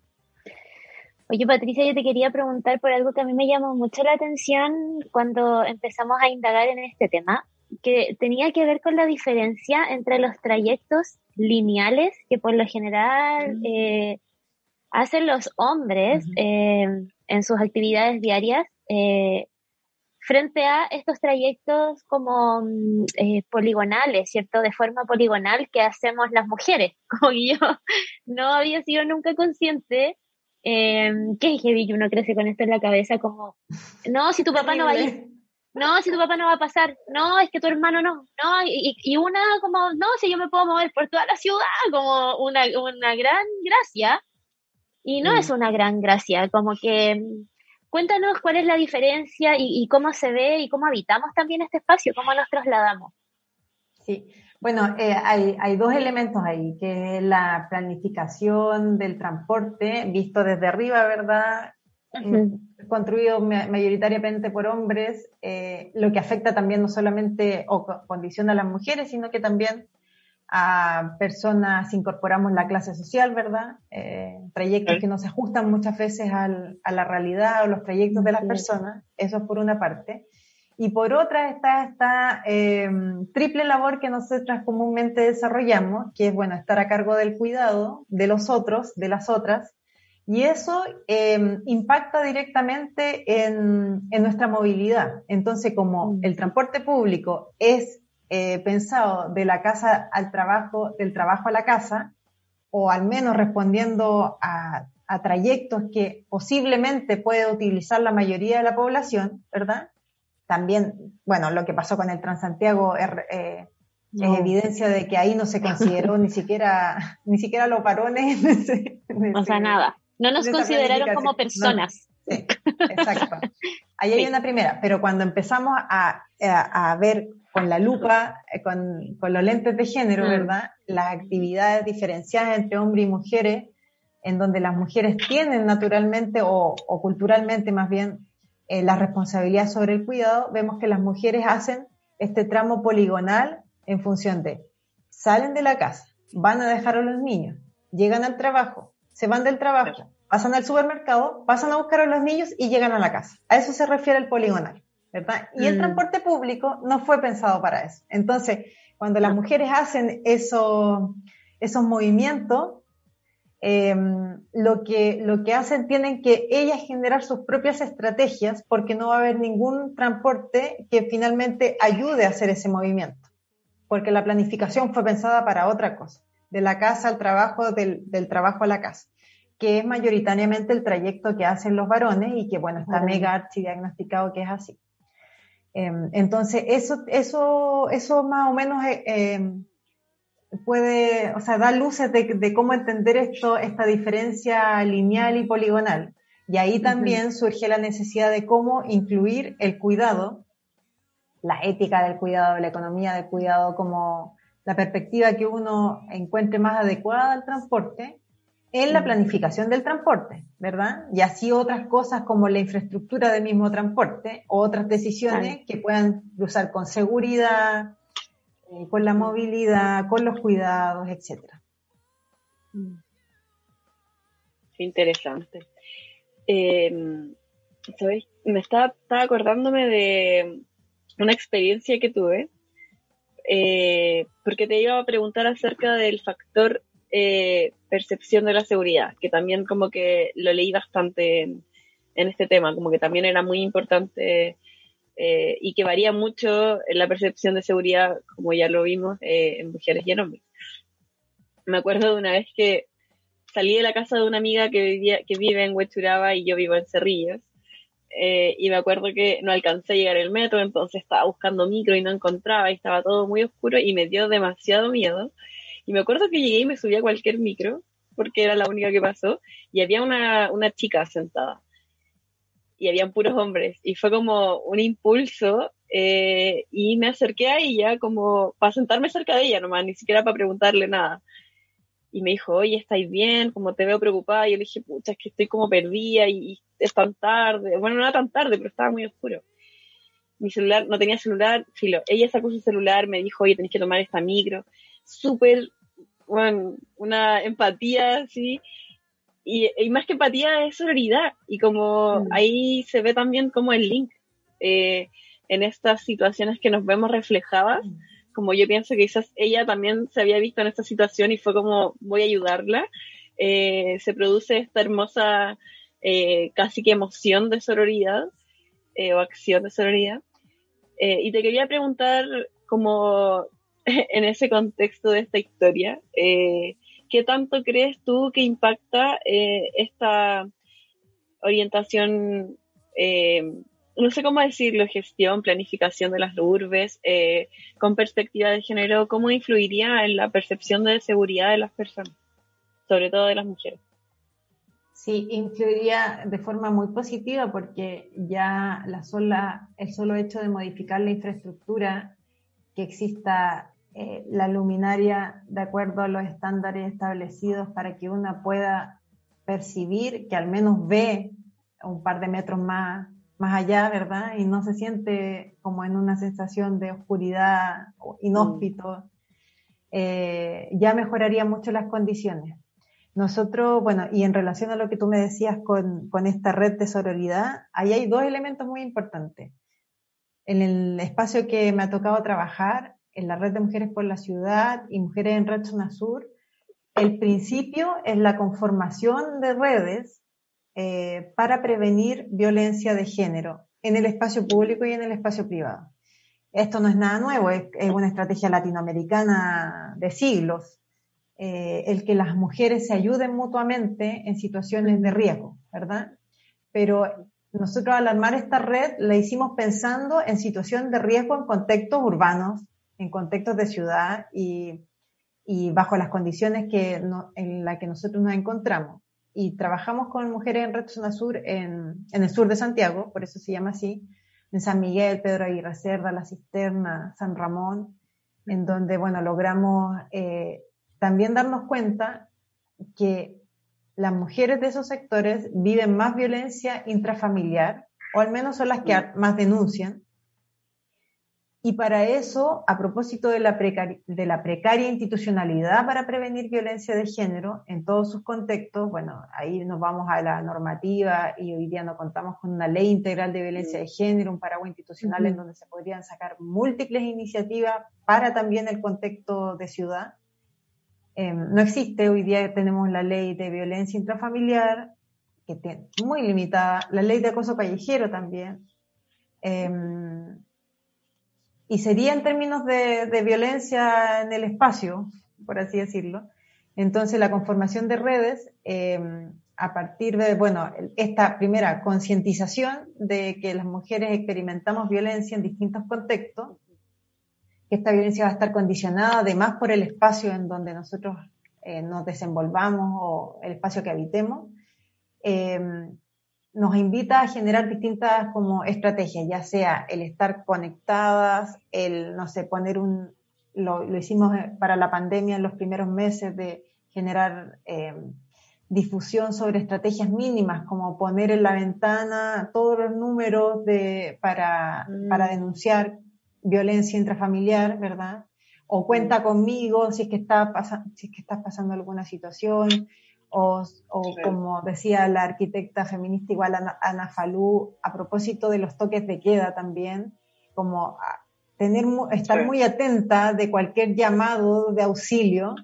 Oye, Patricia, yo te quería preguntar por algo que a mí me llamó mucho la atención cuando empezamos a indagar en este tema, que tenía que ver con la diferencia entre los trayectos lineales, que por lo general mm. eh, hacen los hombres eh, en sus actividades diarias eh, frente a estos trayectos como mm, eh, poligonales, ¿cierto? De forma poligonal que hacemos las mujeres. Como yo no había sido nunca consciente que que heavy uno crece con esto en la cabeza como, no, si tu papá no va a ir, no, si tu papá no va a pasar, no, es que tu hermano no, no, y, y una como, no, si yo me puedo mover por toda la ciudad, como una, una gran gracia, y no es una gran gracia, como que cuéntanos cuál es la diferencia y, cómo se ve y cómo habitamos también este espacio, cómo nos trasladamos. Sí, bueno, eh, hay, hay, dos elementos ahí, que es la planificación del transporte visto desde arriba, ¿verdad? Construido mayoritariamente por hombres, eh, lo que afecta también no solamente o condiciona a las mujeres, sino que también a personas, incorporamos la clase social, ¿verdad? Eh, trayectos que no se ajustan muchas veces al, a la realidad o los trayectos de las personas, eso es por una parte. Y por otra está esta eh, triple labor que nosotras comúnmente desarrollamos, que es, bueno, estar a cargo del cuidado de los otros, de las otras, y eso eh, impacta directamente en, en, nuestra movilidad. Entonces, como el transporte público es eh, pensado de la casa al trabajo, del trabajo a la casa, o al menos respondiendo a, trayectos que posiblemente puede utilizar la mayoría de la población, ¿verdad? También, bueno, lo que pasó con el Transantiago es, eh, evidencia de que ahí no se consideró ni siquiera, ni siquiera los varones. o sea, nada. No nos consideraron como personas. Sí, exacto. Ahí hay una primera, pero cuando empezamos a, a ver con la lupa, eh, con, con, los lentes de género, mm. ¿verdad? Las actividades diferenciadas entre hombres y mujeres, en donde las mujeres tienen naturalmente o, o culturalmente más bien eh, la responsabilidad sobre el cuidado, vemos que las mujeres hacen este tramo poligonal en función de salen de la casa, van a dejar a los niños, llegan al trabajo, se van del trabajo, pasan al supermercado, pasan a buscar a los niños y llegan a la casa. A eso se refiere el poligonal. Y el mm. transporte público no fue pensado para eso. Entonces, cuando las mujeres hacen eso, esos movimientos, em, lo, que, lo que hacen tienen que ellas generar sus propias estrategias porque no va a haber ningún transporte que finalmente ayude a hacer ese movimiento, porque la planificación fue pensada para otra cosa, de la casa al trabajo, del, del trabajo a la casa que es mayoritariamente el trayecto que hacen los varones y que, bueno, está mega archi diagnosticado que es así. Em, entonces, eso, eso, eso más o menos eh, em, puede, o sea, da luces de, cómo entender esto, esta diferencia lineal y poligonal. Y ahí también surge la necesidad de cómo incluir el cuidado, la ética del cuidado, la economía del cuidado, como la perspectiva que uno encuentre más adecuada al transporte, en la planificación del transporte, ¿verdad? Y así otras cosas como la infraestructura del mismo transporte, otras decisiones que puedan cruzar con seguridad, eh, con la movilidad, con los cuidados, etcétera. Interesante. Eh, Me estaba, estaba acordándome de una experiencia que tuve eh, porque te iba a preguntar acerca del factor eh, percepción de la seguridad, que también como que lo leí bastante en, este tema, como que también era muy importante eh, y que varía mucho en la percepción de seguridad, como ya lo vimos, en mujeres y en hombres. Me acuerdo de una vez que salí de la casa de una amiga que, vivía, que vive en Huechuraba y yo vivo en Cerrillos. Eh, y me acuerdo que no alcancé a llegar al metro, entonces estaba buscando micro y no encontraba y estaba todo muy oscuro y me dio demasiado miedo. Y me acuerdo que llegué y me subí a cualquier micro, porque era la única que pasó, y había una, una chica sentada. Y habían puros hombres. Y fue como un impulso eh, y me acerqué a ella como para sentarme cerca de ella nomás, ni siquiera para preguntarle nada y me dijo, oye, ¿estáis bien? Como te veo preocupada. Y yo le dije, pucha, es que estoy como perdida y, es tan tarde. Bueno, no era tan tarde, pero estaba muy oscuro. Mi celular, no tenía celular, filo. Ella sacó su celular, me dijo, oye, tenés que tomar esta micro. Súper, bueno, una empatía, así. Y, más que empatía es sororidad. Y como mm. ahí se ve también como el link eh, en estas situaciones que nos vemos reflejadas. Mm como yo pienso que quizás ella también se había visto en esta situación y fue como voy a ayudarla, eh, se produce esta hermosa eh, casi que emoción de sororidad eh, o acción de sororidad. y te quería preguntar como en ese contexto de esta historia, ¿qué tanto crees tú que impacta esta orientación no sé cómo decirlo, gestión, planificación de las urbes, eh, con perspectiva de género, ¿cómo influiría en la percepción de seguridad de las personas, sobre todo de las mujeres? Sí, influiría de forma muy positiva porque ya la sola, el solo hecho de modificar la infraestructura, que exista eh, la luminaria de acuerdo a los estándares establecidos para que una pueda percibir que al menos ve un par de metros más más allá, ¿verdad? Y no se siente como en una sensación de oscuridad inhóspito, eh, ya mejoraría mucho las condiciones. Nosotros, bueno, y en relación a lo que tú me decías con, con esta red de sororidad, ahí hay dos elementos muy importantes. En el espacio que me ha tocado trabajar, en la red de mujeres por la ciudad y mujeres en Red Zona Sur, el principio es la conformación de redes eh, para prevenir violencia de género en el espacio público y en el espacio privado. Esto no es nada nuevo, es, una estrategia latinoamericana de siglos, eh, el que las mujeres se ayuden mutuamente en situaciones de riesgo, ¿verdad? Pero nosotros al armar esta red la hicimos pensando en situaciones de riesgo en contextos urbanos, en contextos de ciudad y, bajo las condiciones que en las que nosotros nos encontramos. Y trabajamos con mujeres en Red Zona Sur en, en, el sur de Santiago, por eso se llama así, en San Miguel, Pedro Aguirre Cerda, La Cisterna, San Ramón, en donde, bueno, logramos eh, también darnos cuenta que las mujeres de esos sectores viven más violencia intrafamiliar, o al menos son las que más denuncian, y para eso, a propósito de la, de la, precaria institucionalidad para prevenir violencia de género en todos sus contextos, bueno, ahí nos vamos a la normativa y hoy día no contamos con una ley integral de violencia de género, un paraguas institucional en donde se podrían sacar múltiples iniciativas para también el contexto de ciudad. Em, no existe, hoy día tenemos la ley de violencia intrafamiliar, que tiene muy limitada, la ley de acoso callejero también. Em, y sería en términos de, violencia en el espacio, por así decirlo. Entonces, la conformación de redes, eh, a partir de, bueno, esta primera concientización de que las mujeres experimentamos violencia en distintos contextos, que esta violencia va a estar condicionada además por el espacio en donde nosotros eh, nos desenvolvamos o el espacio que habitemos, eh, nos invita a generar distintas como estrategias, ya sea el estar conectadas, el, no sé, poner un, lo, hicimos para la pandemia en los primeros meses de generar em, difusión sobre estrategias mínimas, como poner en la ventana todos los números de, para, mm. para denunciar violencia intrafamiliar, ¿verdad? O cuenta mm. conmigo si es que está si es que estás pasando alguna situación, o, como decía la arquitecta feminista igual Ana, Falú, a propósito de los toques de queda también, como tener, estar muy atenta de cualquier llamado de auxilio,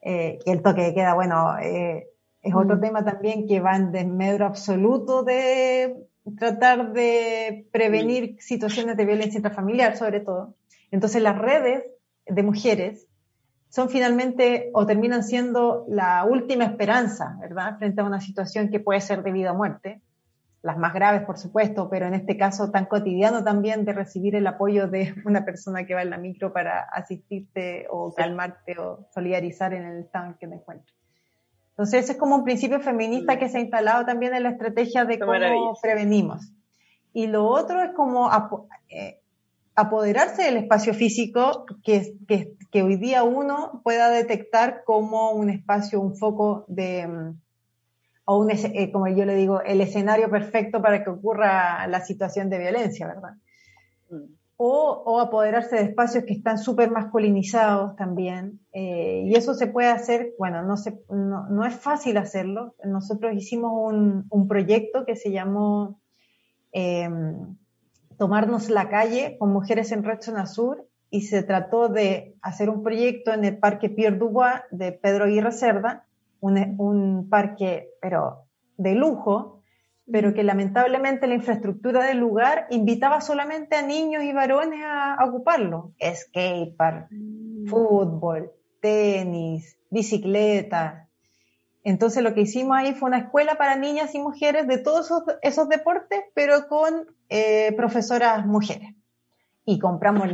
eh, que el toque de queda, bueno, eh, es otro mm. tema también que va en desmedro absoluto de tratar de prevenir situaciones de violencia intrafamiliar, sobre todo. Entonces, las redes de mujeres son finalmente o terminan siendo la última esperanza, ¿verdad? Frente a una situación que puede ser de vida o muerte las más graves, por supuesto, pero en este caso tan cotidiano también de recibir el apoyo de una persona que va en la micro para asistirte o calmarte o solidarizar en el estado en que te encuentras. Entonces, ese es como un principio feminista que se ha instalado también en la estrategia de cómo prevenimos. Y lo otro es como eh, apoderarse del espacio físico que, que, que hoy día uno pueda detectar como un espacio, un foco de mm, o un, eh, como yo le digo, el escenario perfecto para que ocurra la situación de violencia, ¿verdad? Mm. O, o, apoderarse de espacios que están súper masculinizados también. Eh, y eso se puede hacer, bueno, no, se, no, no, es fácil hacerlo. Nosotros hicimos un, un proyecto que se llamó eh, Tomarnos la calle con mujeres en Red Zona Sur y se trató de hacer un proyecto en el Parque Pierre Dubois de Pedro Aguirre Cerda, un, parque, pero de lujo, pero que lamentablemente la infraestructura del lugar invitaba solamente a niños y varones a, ocuparlo. Skatepark, mm. fútbol, tenis, bicicleta. Entonces lo que hicimos ahí fue una escuela para niñas y mujeres de todos esos, deportes, pero con eh, profesoras mujeres. Y compramos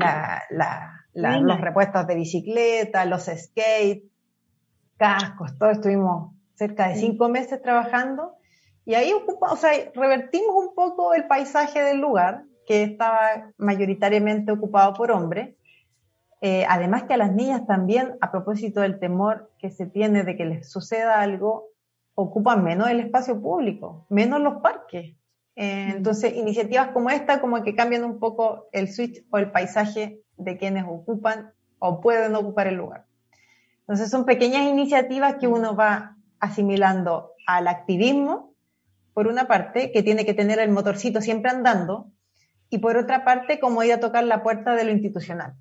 los repuestos de bicicleta, los skates, cascos, todo estuvimos cerca de cinco meses trabajando y ahí ocupa, o sea, revertimos un poco el paisaje del lugar que estaba mayoritariamente ocupado por hombres. Eh, además que a las niñas también, a propósito del temor que se tiene de que les suceda algo, ocupan menos el espacio público, menos los parques. Eh, entonces, iniciativas como esta como que cambian un poco el switch o el paisaje de quienes ocupan o pueden ocupar el lugar. Entonces son pequeñas iniciativas que uno va asimilando al activismo, por una parte, que tiene que tener el motorcito siempre andando, y por otra parte, como ir a tocar la puerta de lo institucional.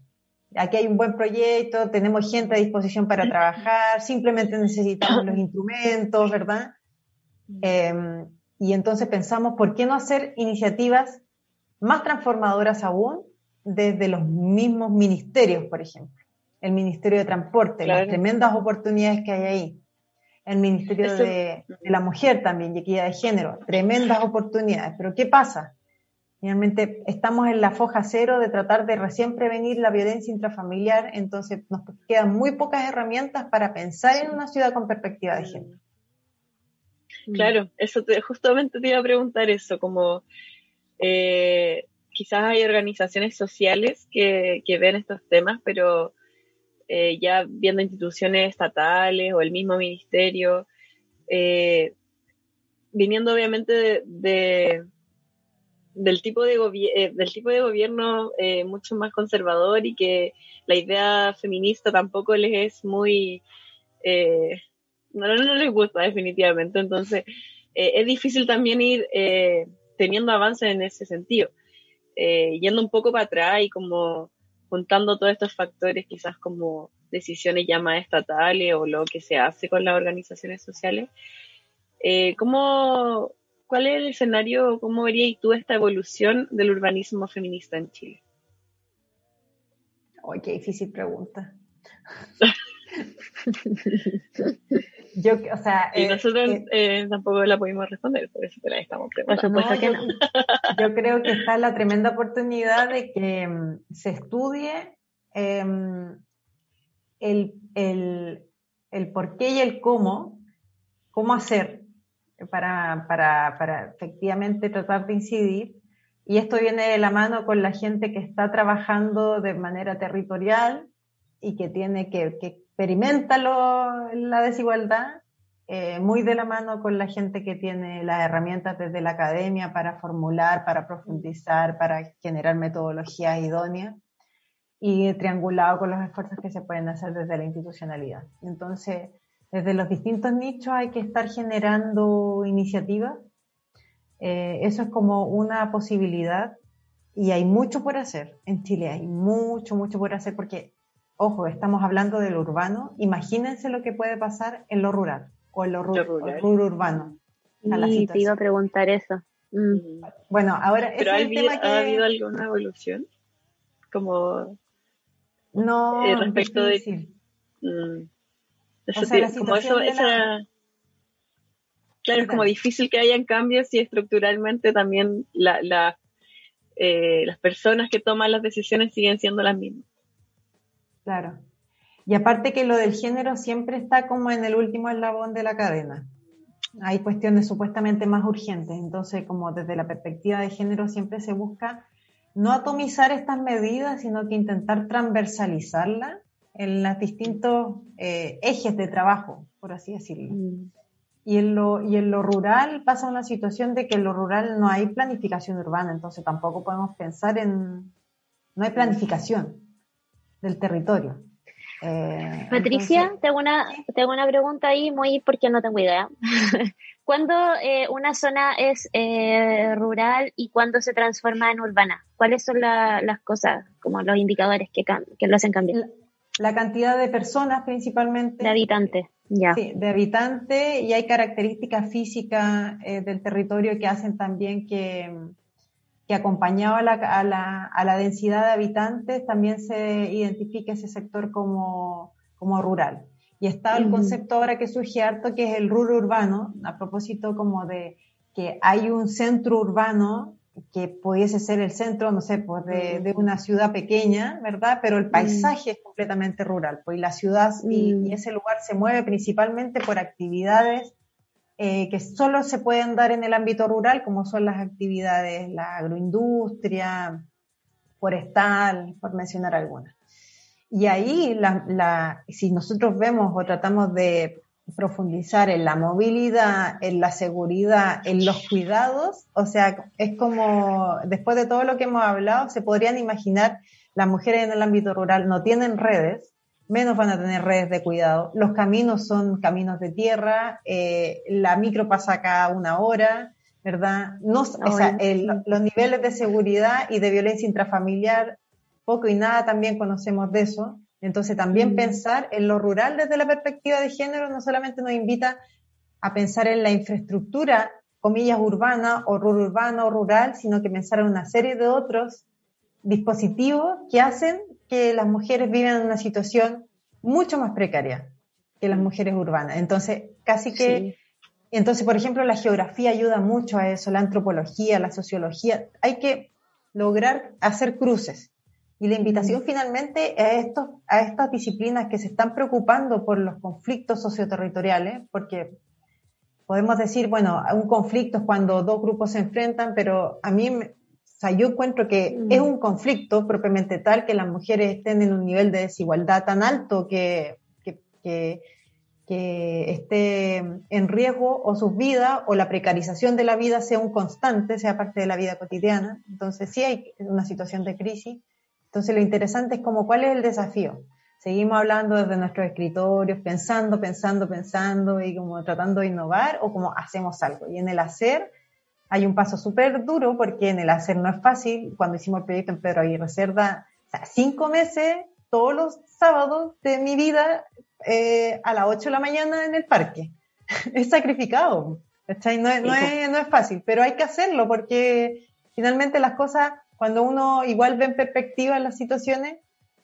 Aquí hay un buen proyecto, tenemos gente a disposición para trabajar, simplemente necesitamos los instrumentos, ¿verdad? Em, y entonces pensamos, ¿por qué no hacer iniciativas más transformadoras aún desde los mismos ministerios, por ejemplo? el Ministerio de Transporte, las tremendas oportunidades que hay ahí. El Ministerio de, la Mujer también, y Equidad de Género, tremendas oportunidades. Pero ¿qué pasa? Realmente estamos en la foja cero de tratar de recién prevenir la violencia intrafamiliar, entonces nos quedan muy pocas herramientas para pensar en una ciudad con perspectiva de género. Claro, eso justamente te iba a preguntar eso, como eh, quizás hay organizaciones sociales que, que ven estos temas, pero eh, ya viendo instituciones estatales o el mismo ministerio, eh, viniendo obviamente de, del, tipo de eh, del tipo de gobierno mucho más conservador y que la idea feminista tampoco les es muy... no, no, les gusta definitivamente, entonces es difícil también ir teniendo avances en ese sentido. yendo un poco para atrás y como juntando todos estos factores, quizás como decisiones ya más estatales o lo que se hace con las organizaciones sociales, eh, ¿cómo, ¿cuál es el escenario, cómo verías tú esta evolución del urbanismo feminista en Chile? Ay, qué difícil pregunta. Yo, o sea, y eh, nosotros eh, eh, tampoco la pudimos responder, por eso te la estamos preguntando. yo, creo que está la tremenda oportunidad de que mm, se estudie em, el, el, el, por qué y el cómo, cómo hacer para, para, para efectivamente tratar de incidir. Y esto viene de la mano con la gente que está trabajando de manera territorial y que tiene que, que experimenta la desigualdad eh, muy de la mano con la gente que tiene las herramientas desde la academia para formular, para profundizar, para generar metodologías idóneas y triangulado con los esfuerzos que se pueden hacer desde la institucionalidad. Entonces, desde los distintos nichos hay que estar generando iniciativas. Eh, eso es como una posibilidad y hay mucho por hacer. En Chile hay mucho, mucho por hacer porque, ojo, estamos hablando de lo urbano. Imagínense lo que puede pasar en lo rural o en lo, rural, urbano. Sí, te iba a preguntar eso. Mm. Bueno, ahora... ¿Pero ha, habido, alguna evolución? Como... No, eh, respecto de... Mm, como eso, Claro, es como difícil que hayan cambios y estructuralmente también la, eh, las personas que toman las decisiones siguen siendo las mismas. Claro. Y aparte que lo del género siempre está como en el último eslabón de la cadena. Hay cuestiones supuestamente más urgentes. Entonces, como desde la perspectiva de género siempre se busca no atomizar estas medidas, sino que intentar transversalizarlas en los distintos eh, ejes de trabajo, por así decirlo. Mm. Y en, lo, y en lo rural pasa una situación de que en lo rural no hay planificación urbana, entonces tampoco podemos pensar en... No hay planificación del territorio. Eh, Patricia, tengo, una, tengo una pregunta ahí muy porque no tengo idea. ¿Cuándo eh, una zona es eh, rural y cuándo se transforma en urbana? ¿Cuáles son las cosas, como los indicadores que, que lo hacen cambiar? La, cantidad de personas principalmente. De habitantes. Sí, de habitante y hay características físicas eh, del territorio que hacen también que, que acompañado a la, a, la, a la, densidad de habitantes también se identifique ese sector como, como rural. Y está el concepto ahora que surge harto que es el rural urbano, a propósito como de que hay un centro urbano que pudiese ser el centro, no sé, pues de, de una ciudad pequeña, ¿verdad? Pero el paisaje es completamente rural, pues y la ciudad y, ese lugar se mueve principalmente por actividades eh, que solo se pueden dar en el ámbito rural, como son las actividades, la agroindustria, forestal, por mencionar algunas. Y ahí, si nosotros vemos o tratamos de profundizar en la movilidad, en la seguridad, en los cuidados. O sea, es como, después de todo lo que hemos hablado, se podrían imaginar, las mujeres en el ámbito rural no tienen redes, menos van a tener redes de cuidado. Los caminos son caminos de tierra, eh, la micro pasa cada una hora, ¿verdad? No, o sea, los niveles de seguridad y de violencia intrafamiliar, poco y nada también conocemos de eso. Entonces también mm. pensar en lo rural desde la perspectiva de género no solamente nos invita a pensar en la infraestructura, comillas, urbana o rural urbano o rural, sino que pensar en una serie de otros dispositivos que hacen que las mujeres vivan en una situación mucho más precaria que las mujeres urbanas. Entonces, casi que... Entonces, por ejemplo, la geografía ayuda mucho a eso, la antropología, la sociología. Hay que lograr hacer cruces y la invitación finalmente a, estos, a estas disciplinas que se están preocupando por los conflictos socioterritoriales, porque podemos decir, bueno, un conflicto es cuando dos grupos se enfrentan, pero a mí, sea, yo encuentro que es un conflicto propiamente tal que las mujeres estén en un nivel de desigualdad tan alto que, que, que, que esté en riesgo o sus vidas o la precarización de la vida sea un constante, sea parte de la vida cotidiana. Entonces sí hay una situación de crisis entonces lo interesante es como cuál es el desafío. Seguimos hablando desde nuestros escritorios, pensando, pensando, pensando y como tratando de innovar o como hacemos algo. Y en el hacer hay un paso súper duro porque en el hacer no es fácil. Cuando hicimos el proyecto en Pedro Aguirre Cerda, o sea, cinco meses todos los sábados de mi vida eh, a las 8 de la mañana en el parque. es sacrificado. No, no, es, no es fácil, pero hay que hacerlo porque finalmente las cosas cuando uno igual ve en perspectiva las situaciones,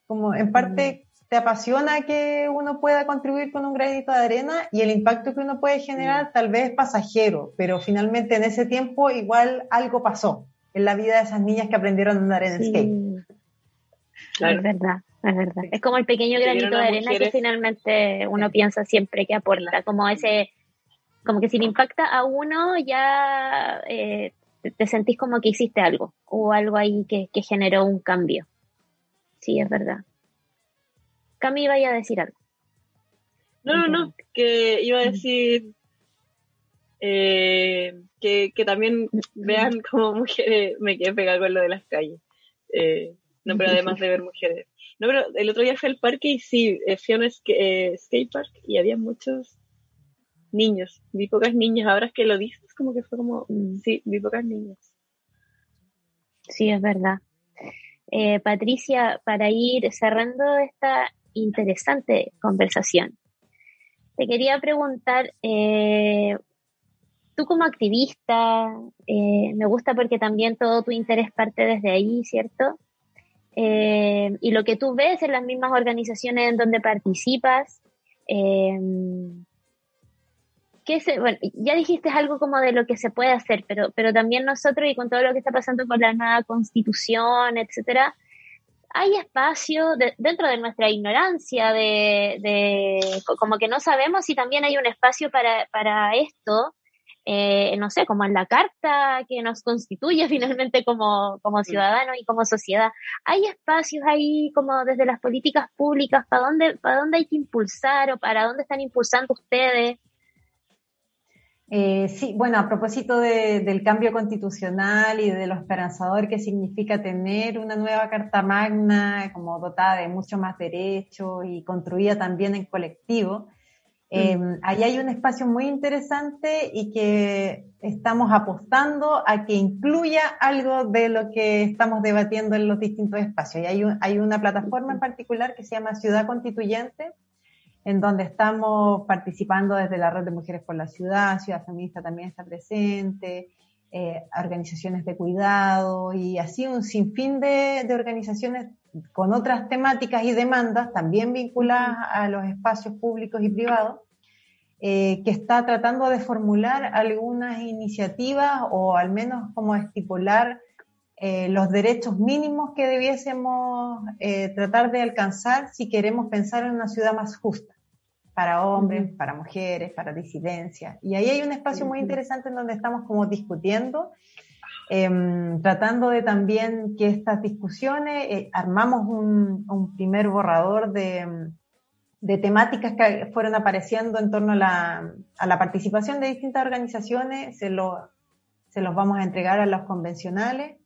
como en parte te apasiona que uno pueda contribuir con un granito de arena y el impacto que uno puede generar tal vez es pasajero, pero finalmente en ese tiempo igual algo pasó en la vida de esas niñas que aprendieron a andar en skate. Es verdad, es verdad. Es como el pequeño granito de arena que finalmente uno piensa siempre que aporta, como ese, como que si le impacta a uno ya eh, te, sentís como que hiciste algo o algo ahí que, generó un cambio. Sí, es verdad. Cami, vaya a decir algo. No, no, no, que iba a decir eh, que, también vean como mujeres, me quiere pegar con lo de las calles. Eh, no, pero además de ver mujeres. No, pero el otro día fui al parque y sí, eh, fui a un skate park y había muchos niños, vi pocas niñas, ahora es que lo dices, como que fue como, mm. sí, vi pocas niñas. Sí, es verdad. Eh, Patricia, para ir cerrando esta interesante conversación, te quería preguntar, eh, tú como activista, eh, me gusta porque también todo tu interés parte desde ahí, ¿cierto? y lo que tú ves en las mismas organizaciones en donde participas, bueno, ya dijiste algo como de lo que se puede hacer, pero, pero también nosotros y con todo lo que está pasando con la nueva constitución, etcétera, hay espacio dentro de nuestra ignorancia de, de, como que no sabemos si también hay un espacio para, para esto, eh, no sé, como en la carta que nos constituye finalmente como, como ciudadanos y como sociedad. Hay espacios ahí como desde las políticas públicas, ¿para dónde, para dónde hay que impulsar o para dónde están impulsando ustedes? Eh, sí, bueno, a propósito del cambio constitucional y de lo esperanzador que significa tener una nueva Carta Magna, como dotada de mucho más derechos y construida también en colectivo, eh, mm. ahí hay un espacio muy interesante y que estamos apostando a que incluya algo de lo que estamos debatiendo en los distintos espacios. Y hay, hay una plataforma en particular que se llama Ciudad Constituyente, en donde estamos participando desde la Red de Mujeres por la Ciudad, Ciudad Feminista también está presente, eh, organizaciones de cuidado y así un sinfín de, organizaciones con otras temáticas y demandas también vinculadas a los espacios públicos y privados, eh, que está tratando de formular algunas iniciativas o al menos como estipular eh, los derechos mínimos que debiésemos tratar de alcanzar si queremos pensar en una ciudad más justa para hombres, para mujeres, para disidencias. Y ahí hay un espacio muy interesante en donde estamos como discutiendo, em, tratando de también que estas discusiones, eh, armamos un, primer borrador de, de, temáticas que fueron apareciendo en torno a la, a la participación de distintas organizaciones, se, lo, se los vamos a entregar a los convencionales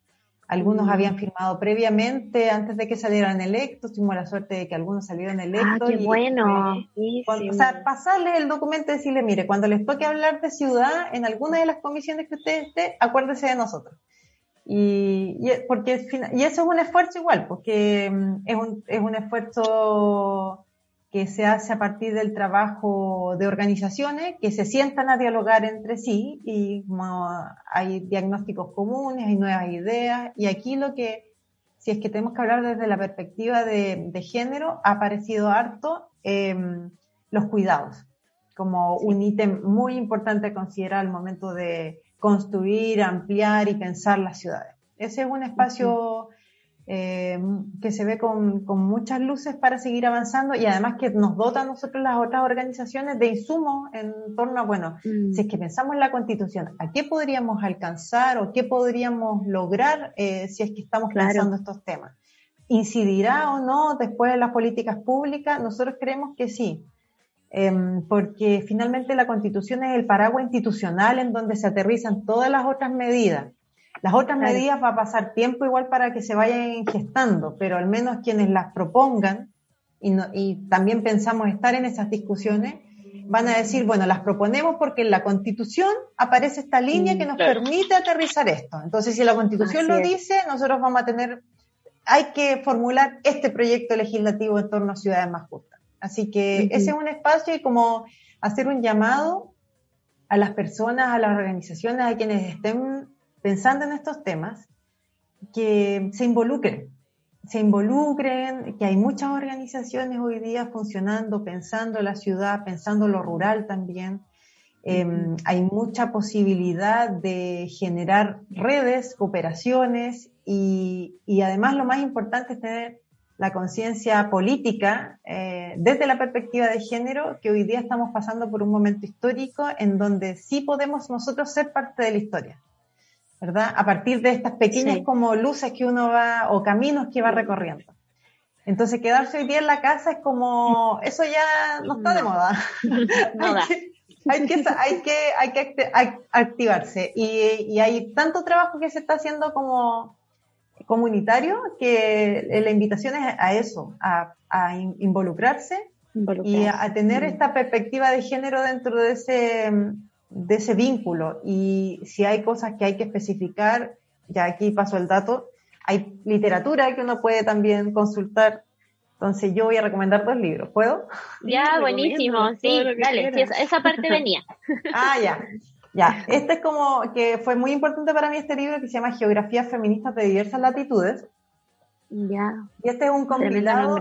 algunos habían firmado previamente antes de que salieran electos. Tuvimos la suerte de que algunos salieron ah, electos. Ah, qué bueno. o sea, pasarles el documento y decirle, mire, cuando les toque hablar de ciudad en alguna de las comisiones que usted esté, acuérdese de nosotros. Y, y, porque, y eso es un esfuerzo igual, porque mm, es un, es un esfuerzo que se hace a partir del trabajo de organizaciones que se sientan a dialogar entre sí y como hay diagnósticos comunes, hay nuevas ideas. Y aquí lo que, si es que tenemos que hablar desde la perspectiva de, género, ha aparecido harto em, los cuidados como un ítem muy importante a considerar al momento de construir, ampliar y pensar las ciudades. Ese es un espacio eh, que se ve con, muchas luces para seguir avanzando y además que nos dota a nosotros las otras organizaciones de insumos en torno a, bueno, mm. si es que pensamos en la constitución, ¿a qué podríamos alcanzar o qué podríamos lograr eh, si es que estamos pensando estos temas? ¿Incidirá o no después de las políticas públicas? Nosotros creemos que sí. Em, porque finalmente la constitución es el paraguas institucional en donde se aterrizan todas las otras medidas las otras medidas va a pasar tiempo igual para que se vayan gestando, pero al menos quienes las propongan, y, y también pensamos estar en esas discusiones, van a decir, bueno, las proponemos porque en la Constitución aparece esta línea que nos permite aterrizar esto. Entonces, si la Constitución lo dice, nosotros vamos a tener, hay que formular este proyecto legislativo en torno a ciudades más justas. Así que ese es un espacio y como hacer un llamado a las personas, a las organizaciones, a quienes estén pensando en estos temas, que se involucren, se involucren, que hay muchas organizaciones hoy día funcionando, pensando la ciudad, pensando lo rural también. Em, hay mucha posibilidad de generar redes, cooperaciones y, además lo más importante es tener la conciencia política eh, desde la perspectiva de género, que hoy día estamos pasando por un momento histórico en donde sí podemos nosotros ser parte de la historia. ¿Verdad? A partir de estas pequeñas como luces que uno va, o caminos que va recorriendo. Entonces quedarse hoy día en la casa es como, eso ya no está de moda. hay, que, hay, que, hay, que, activarse. Y, hay tanto trabajo que se está haciendo como comunitario que la invitación es a eso, a, involucrarse, y a, tener esta perspectiva de género dentro de ese de ese vínculo y si hay cosas que hay que especificar, ya aquí paso el dato, hay literatura que uno puede también consultar. Entonces yo voy a recomendar dos libros, ¿puedo? Ya, buenísimo, sí, dale, esa, parte venía. ah, ya. Ya, este es como que fue muy importante para mí este libro que se llama Geografías Feministas de Diversas Latitudes. Ya. Y este es un compilado.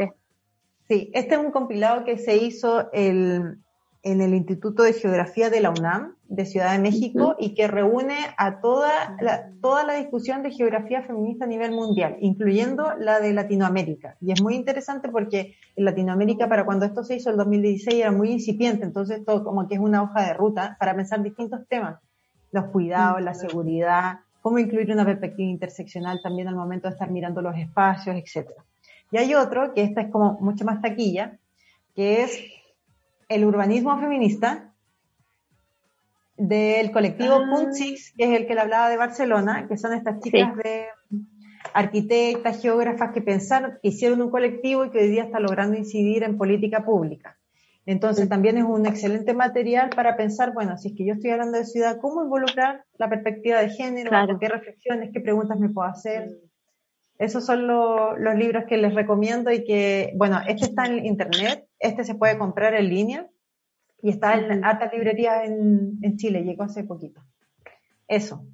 Sí, este es un compilado que se hizo el, en el Instituto de Geografía de la UNAM de Ciudad de México y que reúne a toda la, toda la discusión de geografía feminista a nivel mundial, incluyendo la de Latinoamérica. Y es muy interesante porque en Latinoamérica, para cuando esto se hizo el 2016, era muy incipiente, entonces todo como que es una hoja de ruta para pensar distintos temas, los cuidados, la seguridad, cómo incluir una perspectiva interseccional también al momento de estar mirando los espacios, etc. Y hay otro, que esta es como mucho más taquilla, que es el urbanismo feminista del colectivo ah. que es el que le hablaba de Barcelona, que son estas chicas de arquitectas, geógrafas que pensaron, que hicieron un colectivo y que hoy día está logrando incidir en política pública. Entonces también es un excelente material para pensar, bueno, si es que yo estoy hablando de ciudad, ¿cómo involucrar la perspectiva de género? ¿Qué reflexiones, qué preguntas me puedo hacer? Esos son los libros que les recomiendo y que, bueno, este está en internet, este se puede comprar en línea y está en altas librerías en, en Chile, llegó hace poquito. Eso.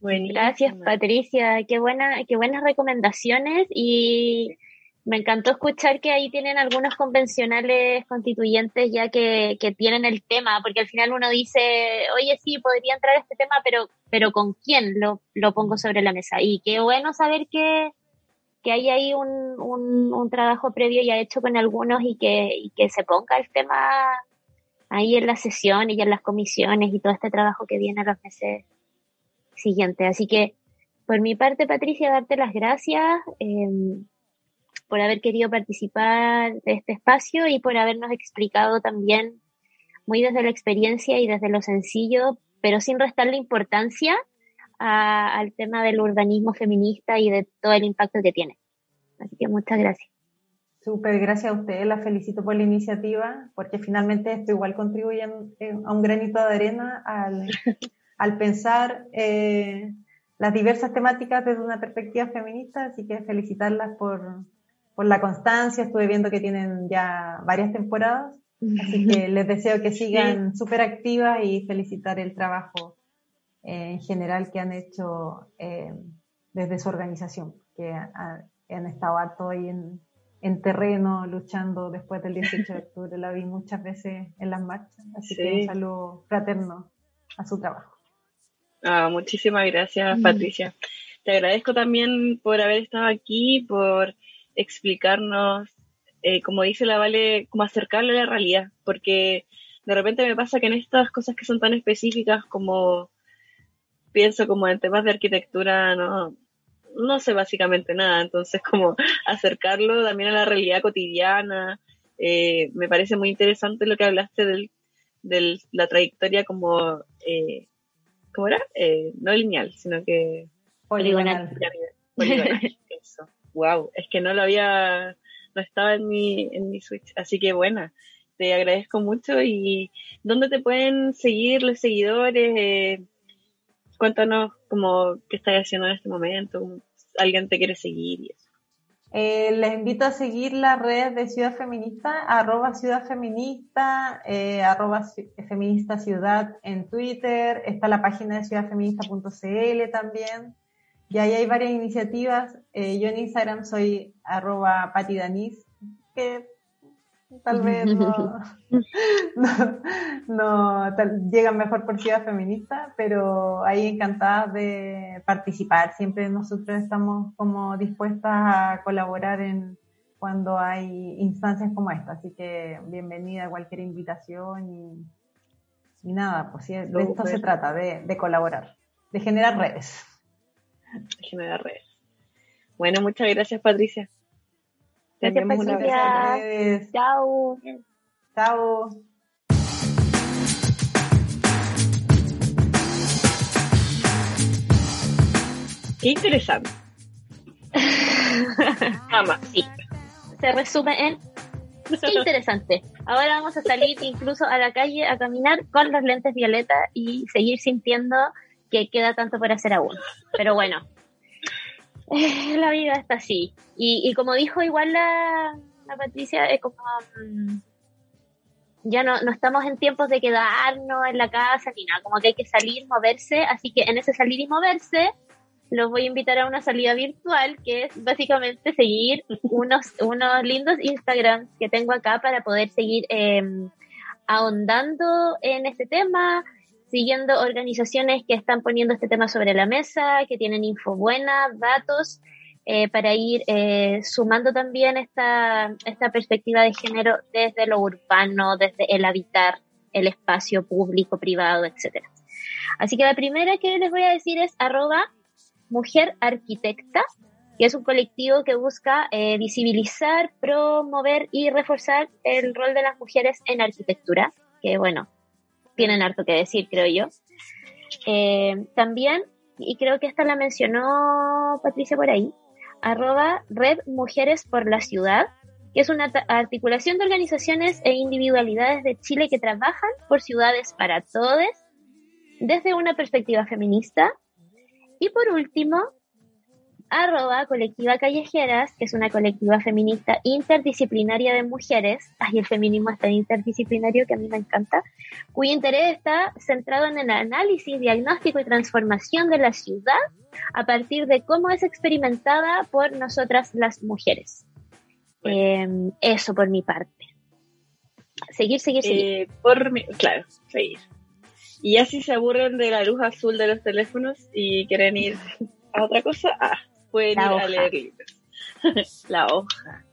Gracias Patricia, qué buena, qué buenas recomendaciones y me encantó escuchar que ahí tienen algunos convencionales constituyentes ya que, que, tienen el tema, porque al final uno dice, oye, sí, podría entrar este tema, pero, pero ¿con quién lo, lo pongo sobre la mesa? Y qué bueno saber que, que hay ahí un, un, trabajo previo ya hecho con algunos y que, que se ponga el tema ahí en la sesión y en las comisiones y todo este trabajo que viene a los meses siguientes. Así que, por mi parte, Patricia, darte las gracias eh, por haber querido participar de este espacio y por habernos explicado también muy desde la experiencia y desde lo sencillo, pero sin restarle importancia al tema del urbanismo feminista y de todo el impacto que tiene. Así que muchas gracias. Súper, gracias a ustedes, la felicito por la iniciativa, porque finalmente esto igual contribuye a un granito de arena al, al pensar eh, las diversas temáticas desde una perspectiva feminista, así que felicitarlas por, por la constancia, estuve viendo que tienen ya varias temporadas, así que les deseo que sigan súper activas y felicitar el trabajo en general que han hecho eh, desde su organización, que han estado harto ahí en, en, terreno luchando después del 18 de octubre. La vi muchas veces en las marchas, así que un saludo fraterno a su trabajo. Ah, muchísimas gracias, mm. Patricia. Te agradezco también por haber estado aquí, por explicarnos, eh, como dice la Vale, como acercarle a la realidad, porque de repente me pasa que en estas cosas que son tan específicas como pienso como en temas de arquitectura, no, no sé básicamente nada, entonces como acercarlo también a la realidad cotidiana, eh, me parece muy interesante lo que hablaste del, de la trayectoria como, eh, ¿cómo era? Eh, no lineal, sino que... Poligonal. eso. Wow, es que no lo había, no estaba en mi, en mi Switch, así que buena te agradezco mucho y ¿dónde te pueden seguir los seguidores? Eh, cuéntanos como qué estás haciendo en este momento, alguien te quiere seguir y eso. Eh, les invito a seguir las redes de Ciudad Feminista, arroba Ciudad Feminista, eh, arroba Feminista Ciudad en Twitter, está la página de ciudadfeminista.cl también, y ahí hay varias iniciativas. Eh, yo en Instagram soy arroba patidanis, que tal vez no, no, llegan mejor por ciudad feminista, pero ahí encantadas de participar. Siempre nosotros estamos como dispuestas a colaborar en cuando hay instancias como esta, así que bienvenida a cualquier invitación y, y nada, pues de esto se trata, de, de colaborar, de generar redes. De generar redes. Bueno, muchas gracias Patricia. Gracias, Chao. Chao. Qué interesante. Mamá. Sí. Se resume en qué interesante. Ahora vamos a salir incluso a la calle a caminar con los lentes violeta y seguir sintiendo que queda tanto por hacer aún. Pero bueno, la vida está así. Y, y como dijo igual la, Patricia, es como... mm, ya no, no estamos en tiempos de quedarnos en la casa ni nada, como que hay que salir, moverse, así que en ese salir y moverse los voy a invitar a una salida virtual que es básicamente seguir unos, unos lindos Instagrams que tengo acá para poder seguir eh, ahondando en este tema, siguiendo organizaciones que están poniendo este tema sobre la mesa, que tienen info buena, datos, eh, para ir eh, sumando también esta, esta perspectiva de género desde lo urbano, desde el habitar el espacio público, privado, etcétera. Así que la primera que les voy a decir es arroba mujer arquitecta, que es un colectivo que busca eh, visibilizar, promover y reforzar el rol de las mujeres en arquitectura, que bueno, tienen harto que decir, creo yo. Eh, también, y creo que esta la mencionó Patricia por ahí, arroba Red Mujeres por la Ciudad, que es una articulación de organizaciones e individualidades de Chile que trabajan por ciudades para todos desde una perspectiva feminista. Y por último, arroba colectiva callejeras, que es una colectiva feminista interdisciplinaria de mujeres, ay, el feminismo es tan interdisciplinario que a mí me encanta, cuyo interés está centrado en el análisis, diagnóstico y transformación de la ciudad a partir de cómo es experimentada por nosotras las mujeres. Eh, eso por mi parte. Seguir, seguir, seguir. Eh, por mi, claro, seguir. Y así se aburren de la luz azul de los teléfonos y quieren ir a otra cosa, ah, pueden La ir hoja. a leer libros. la hoja.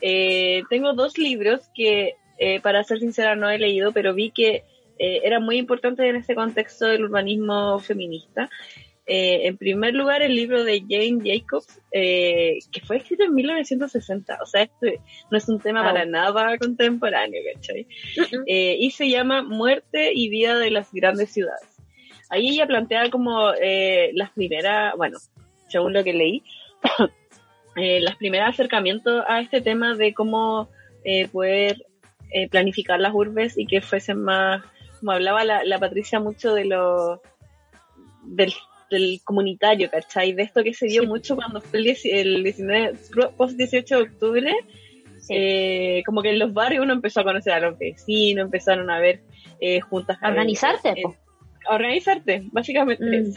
Eh, tengo dos libros que, eh, para ser sincera, no he leído, pero vi que eh, eran muy importantes en este contexto del urbanismo feminista. Eh, en primer lugar, el libro de Jane Jacobs, eh, que fue escrito en 1960. O sea, esto no es un tema Wow. para nada contemporáneo, ¿cachai? Eh, y se llama Muerte y Vida de las Grandes Ciudades. Ahí ella plantea como eh, las primeras, bueno, según lo que leí, eh, las primeras acercamientos a este tema de cómo eh, poder eh, planificar las urbes y que fuesen más, como hablaba la, la Patricia mucho de lo del, del comunitario, ¿cachai? De esto que se dio Sí. mucho cuando fue el, 10 el 19, post 18 de octubre, Sí. eh, como que en los barrios uno empezó a conocer a los vecinos, empezaron a ver eh, juntas. A organizarte, a organizarte, básicamente Mm.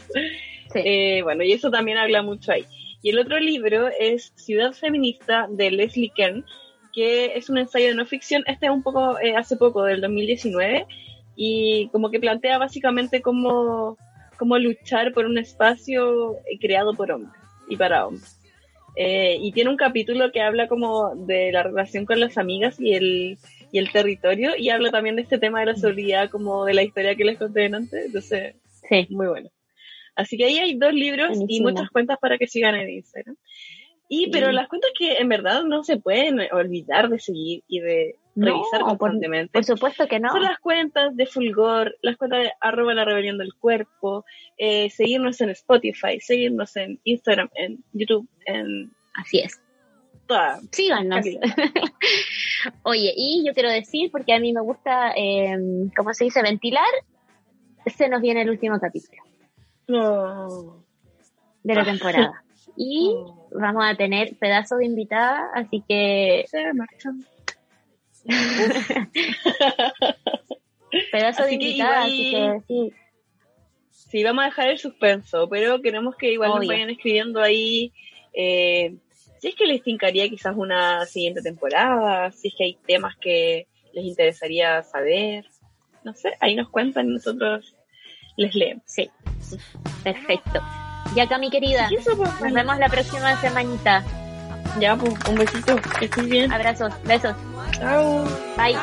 Sí. Eh, bueno, y eso también habla mucho ahí. Y el otro libro es Ciudad Feminista de Leslie Kern, que es un ensayo de no ficción. Este es un poco eh, hace poco, del 2019, y como que plantea básicamente cómo, cómo luchar por un espacio eh, creado por hombres y para hombres. Eh, y tiene un capítulo que habla como de la relación con las amigas y el, y el territorio, y habla también de este tema de la seguridad, como de la historia que les conté antes. Entonces, Sí. muy bueno. Así que ahí hay dos libros y muchas cuentas para que sigan en Instagram. Y, Sí. pero las cuentas que en verdad no se pueden olvidar de seguir y de revisar constantemente. Por supuesto que no. Son las cuentas de Fulgor, las cuentas de arroba la rebelión del cuerpo, eh, seguirnos en Spotify, seguirnos en Instagram, en YouTube, en Así es. toda. Síganos. Oye, y yo quiero decir, porque a mí me gusta, eh, ¿cómo se dice? Ventilar, se nos viene el último capítulo No. de la temporada. Y vamos a tener pedazo de invitada, así que Se pedazo de que invitada, igual- así que sí. Sí, vamos a dejar el suspenso, pero queremos que igual nos vayan escribiendo ahí. eh, si es que les tincaría quizás una siguiente temporada, si es que hay temas que les interesaría saber. No sé, ahí nos cuentan nosotros les leemos. Sí, perfecto. Ya acá, mi querida, eso, pues, nos vemos la próxima semanita. Ya, pues, un besito, que estés bien. Abrazos, besos. Chao. Bye.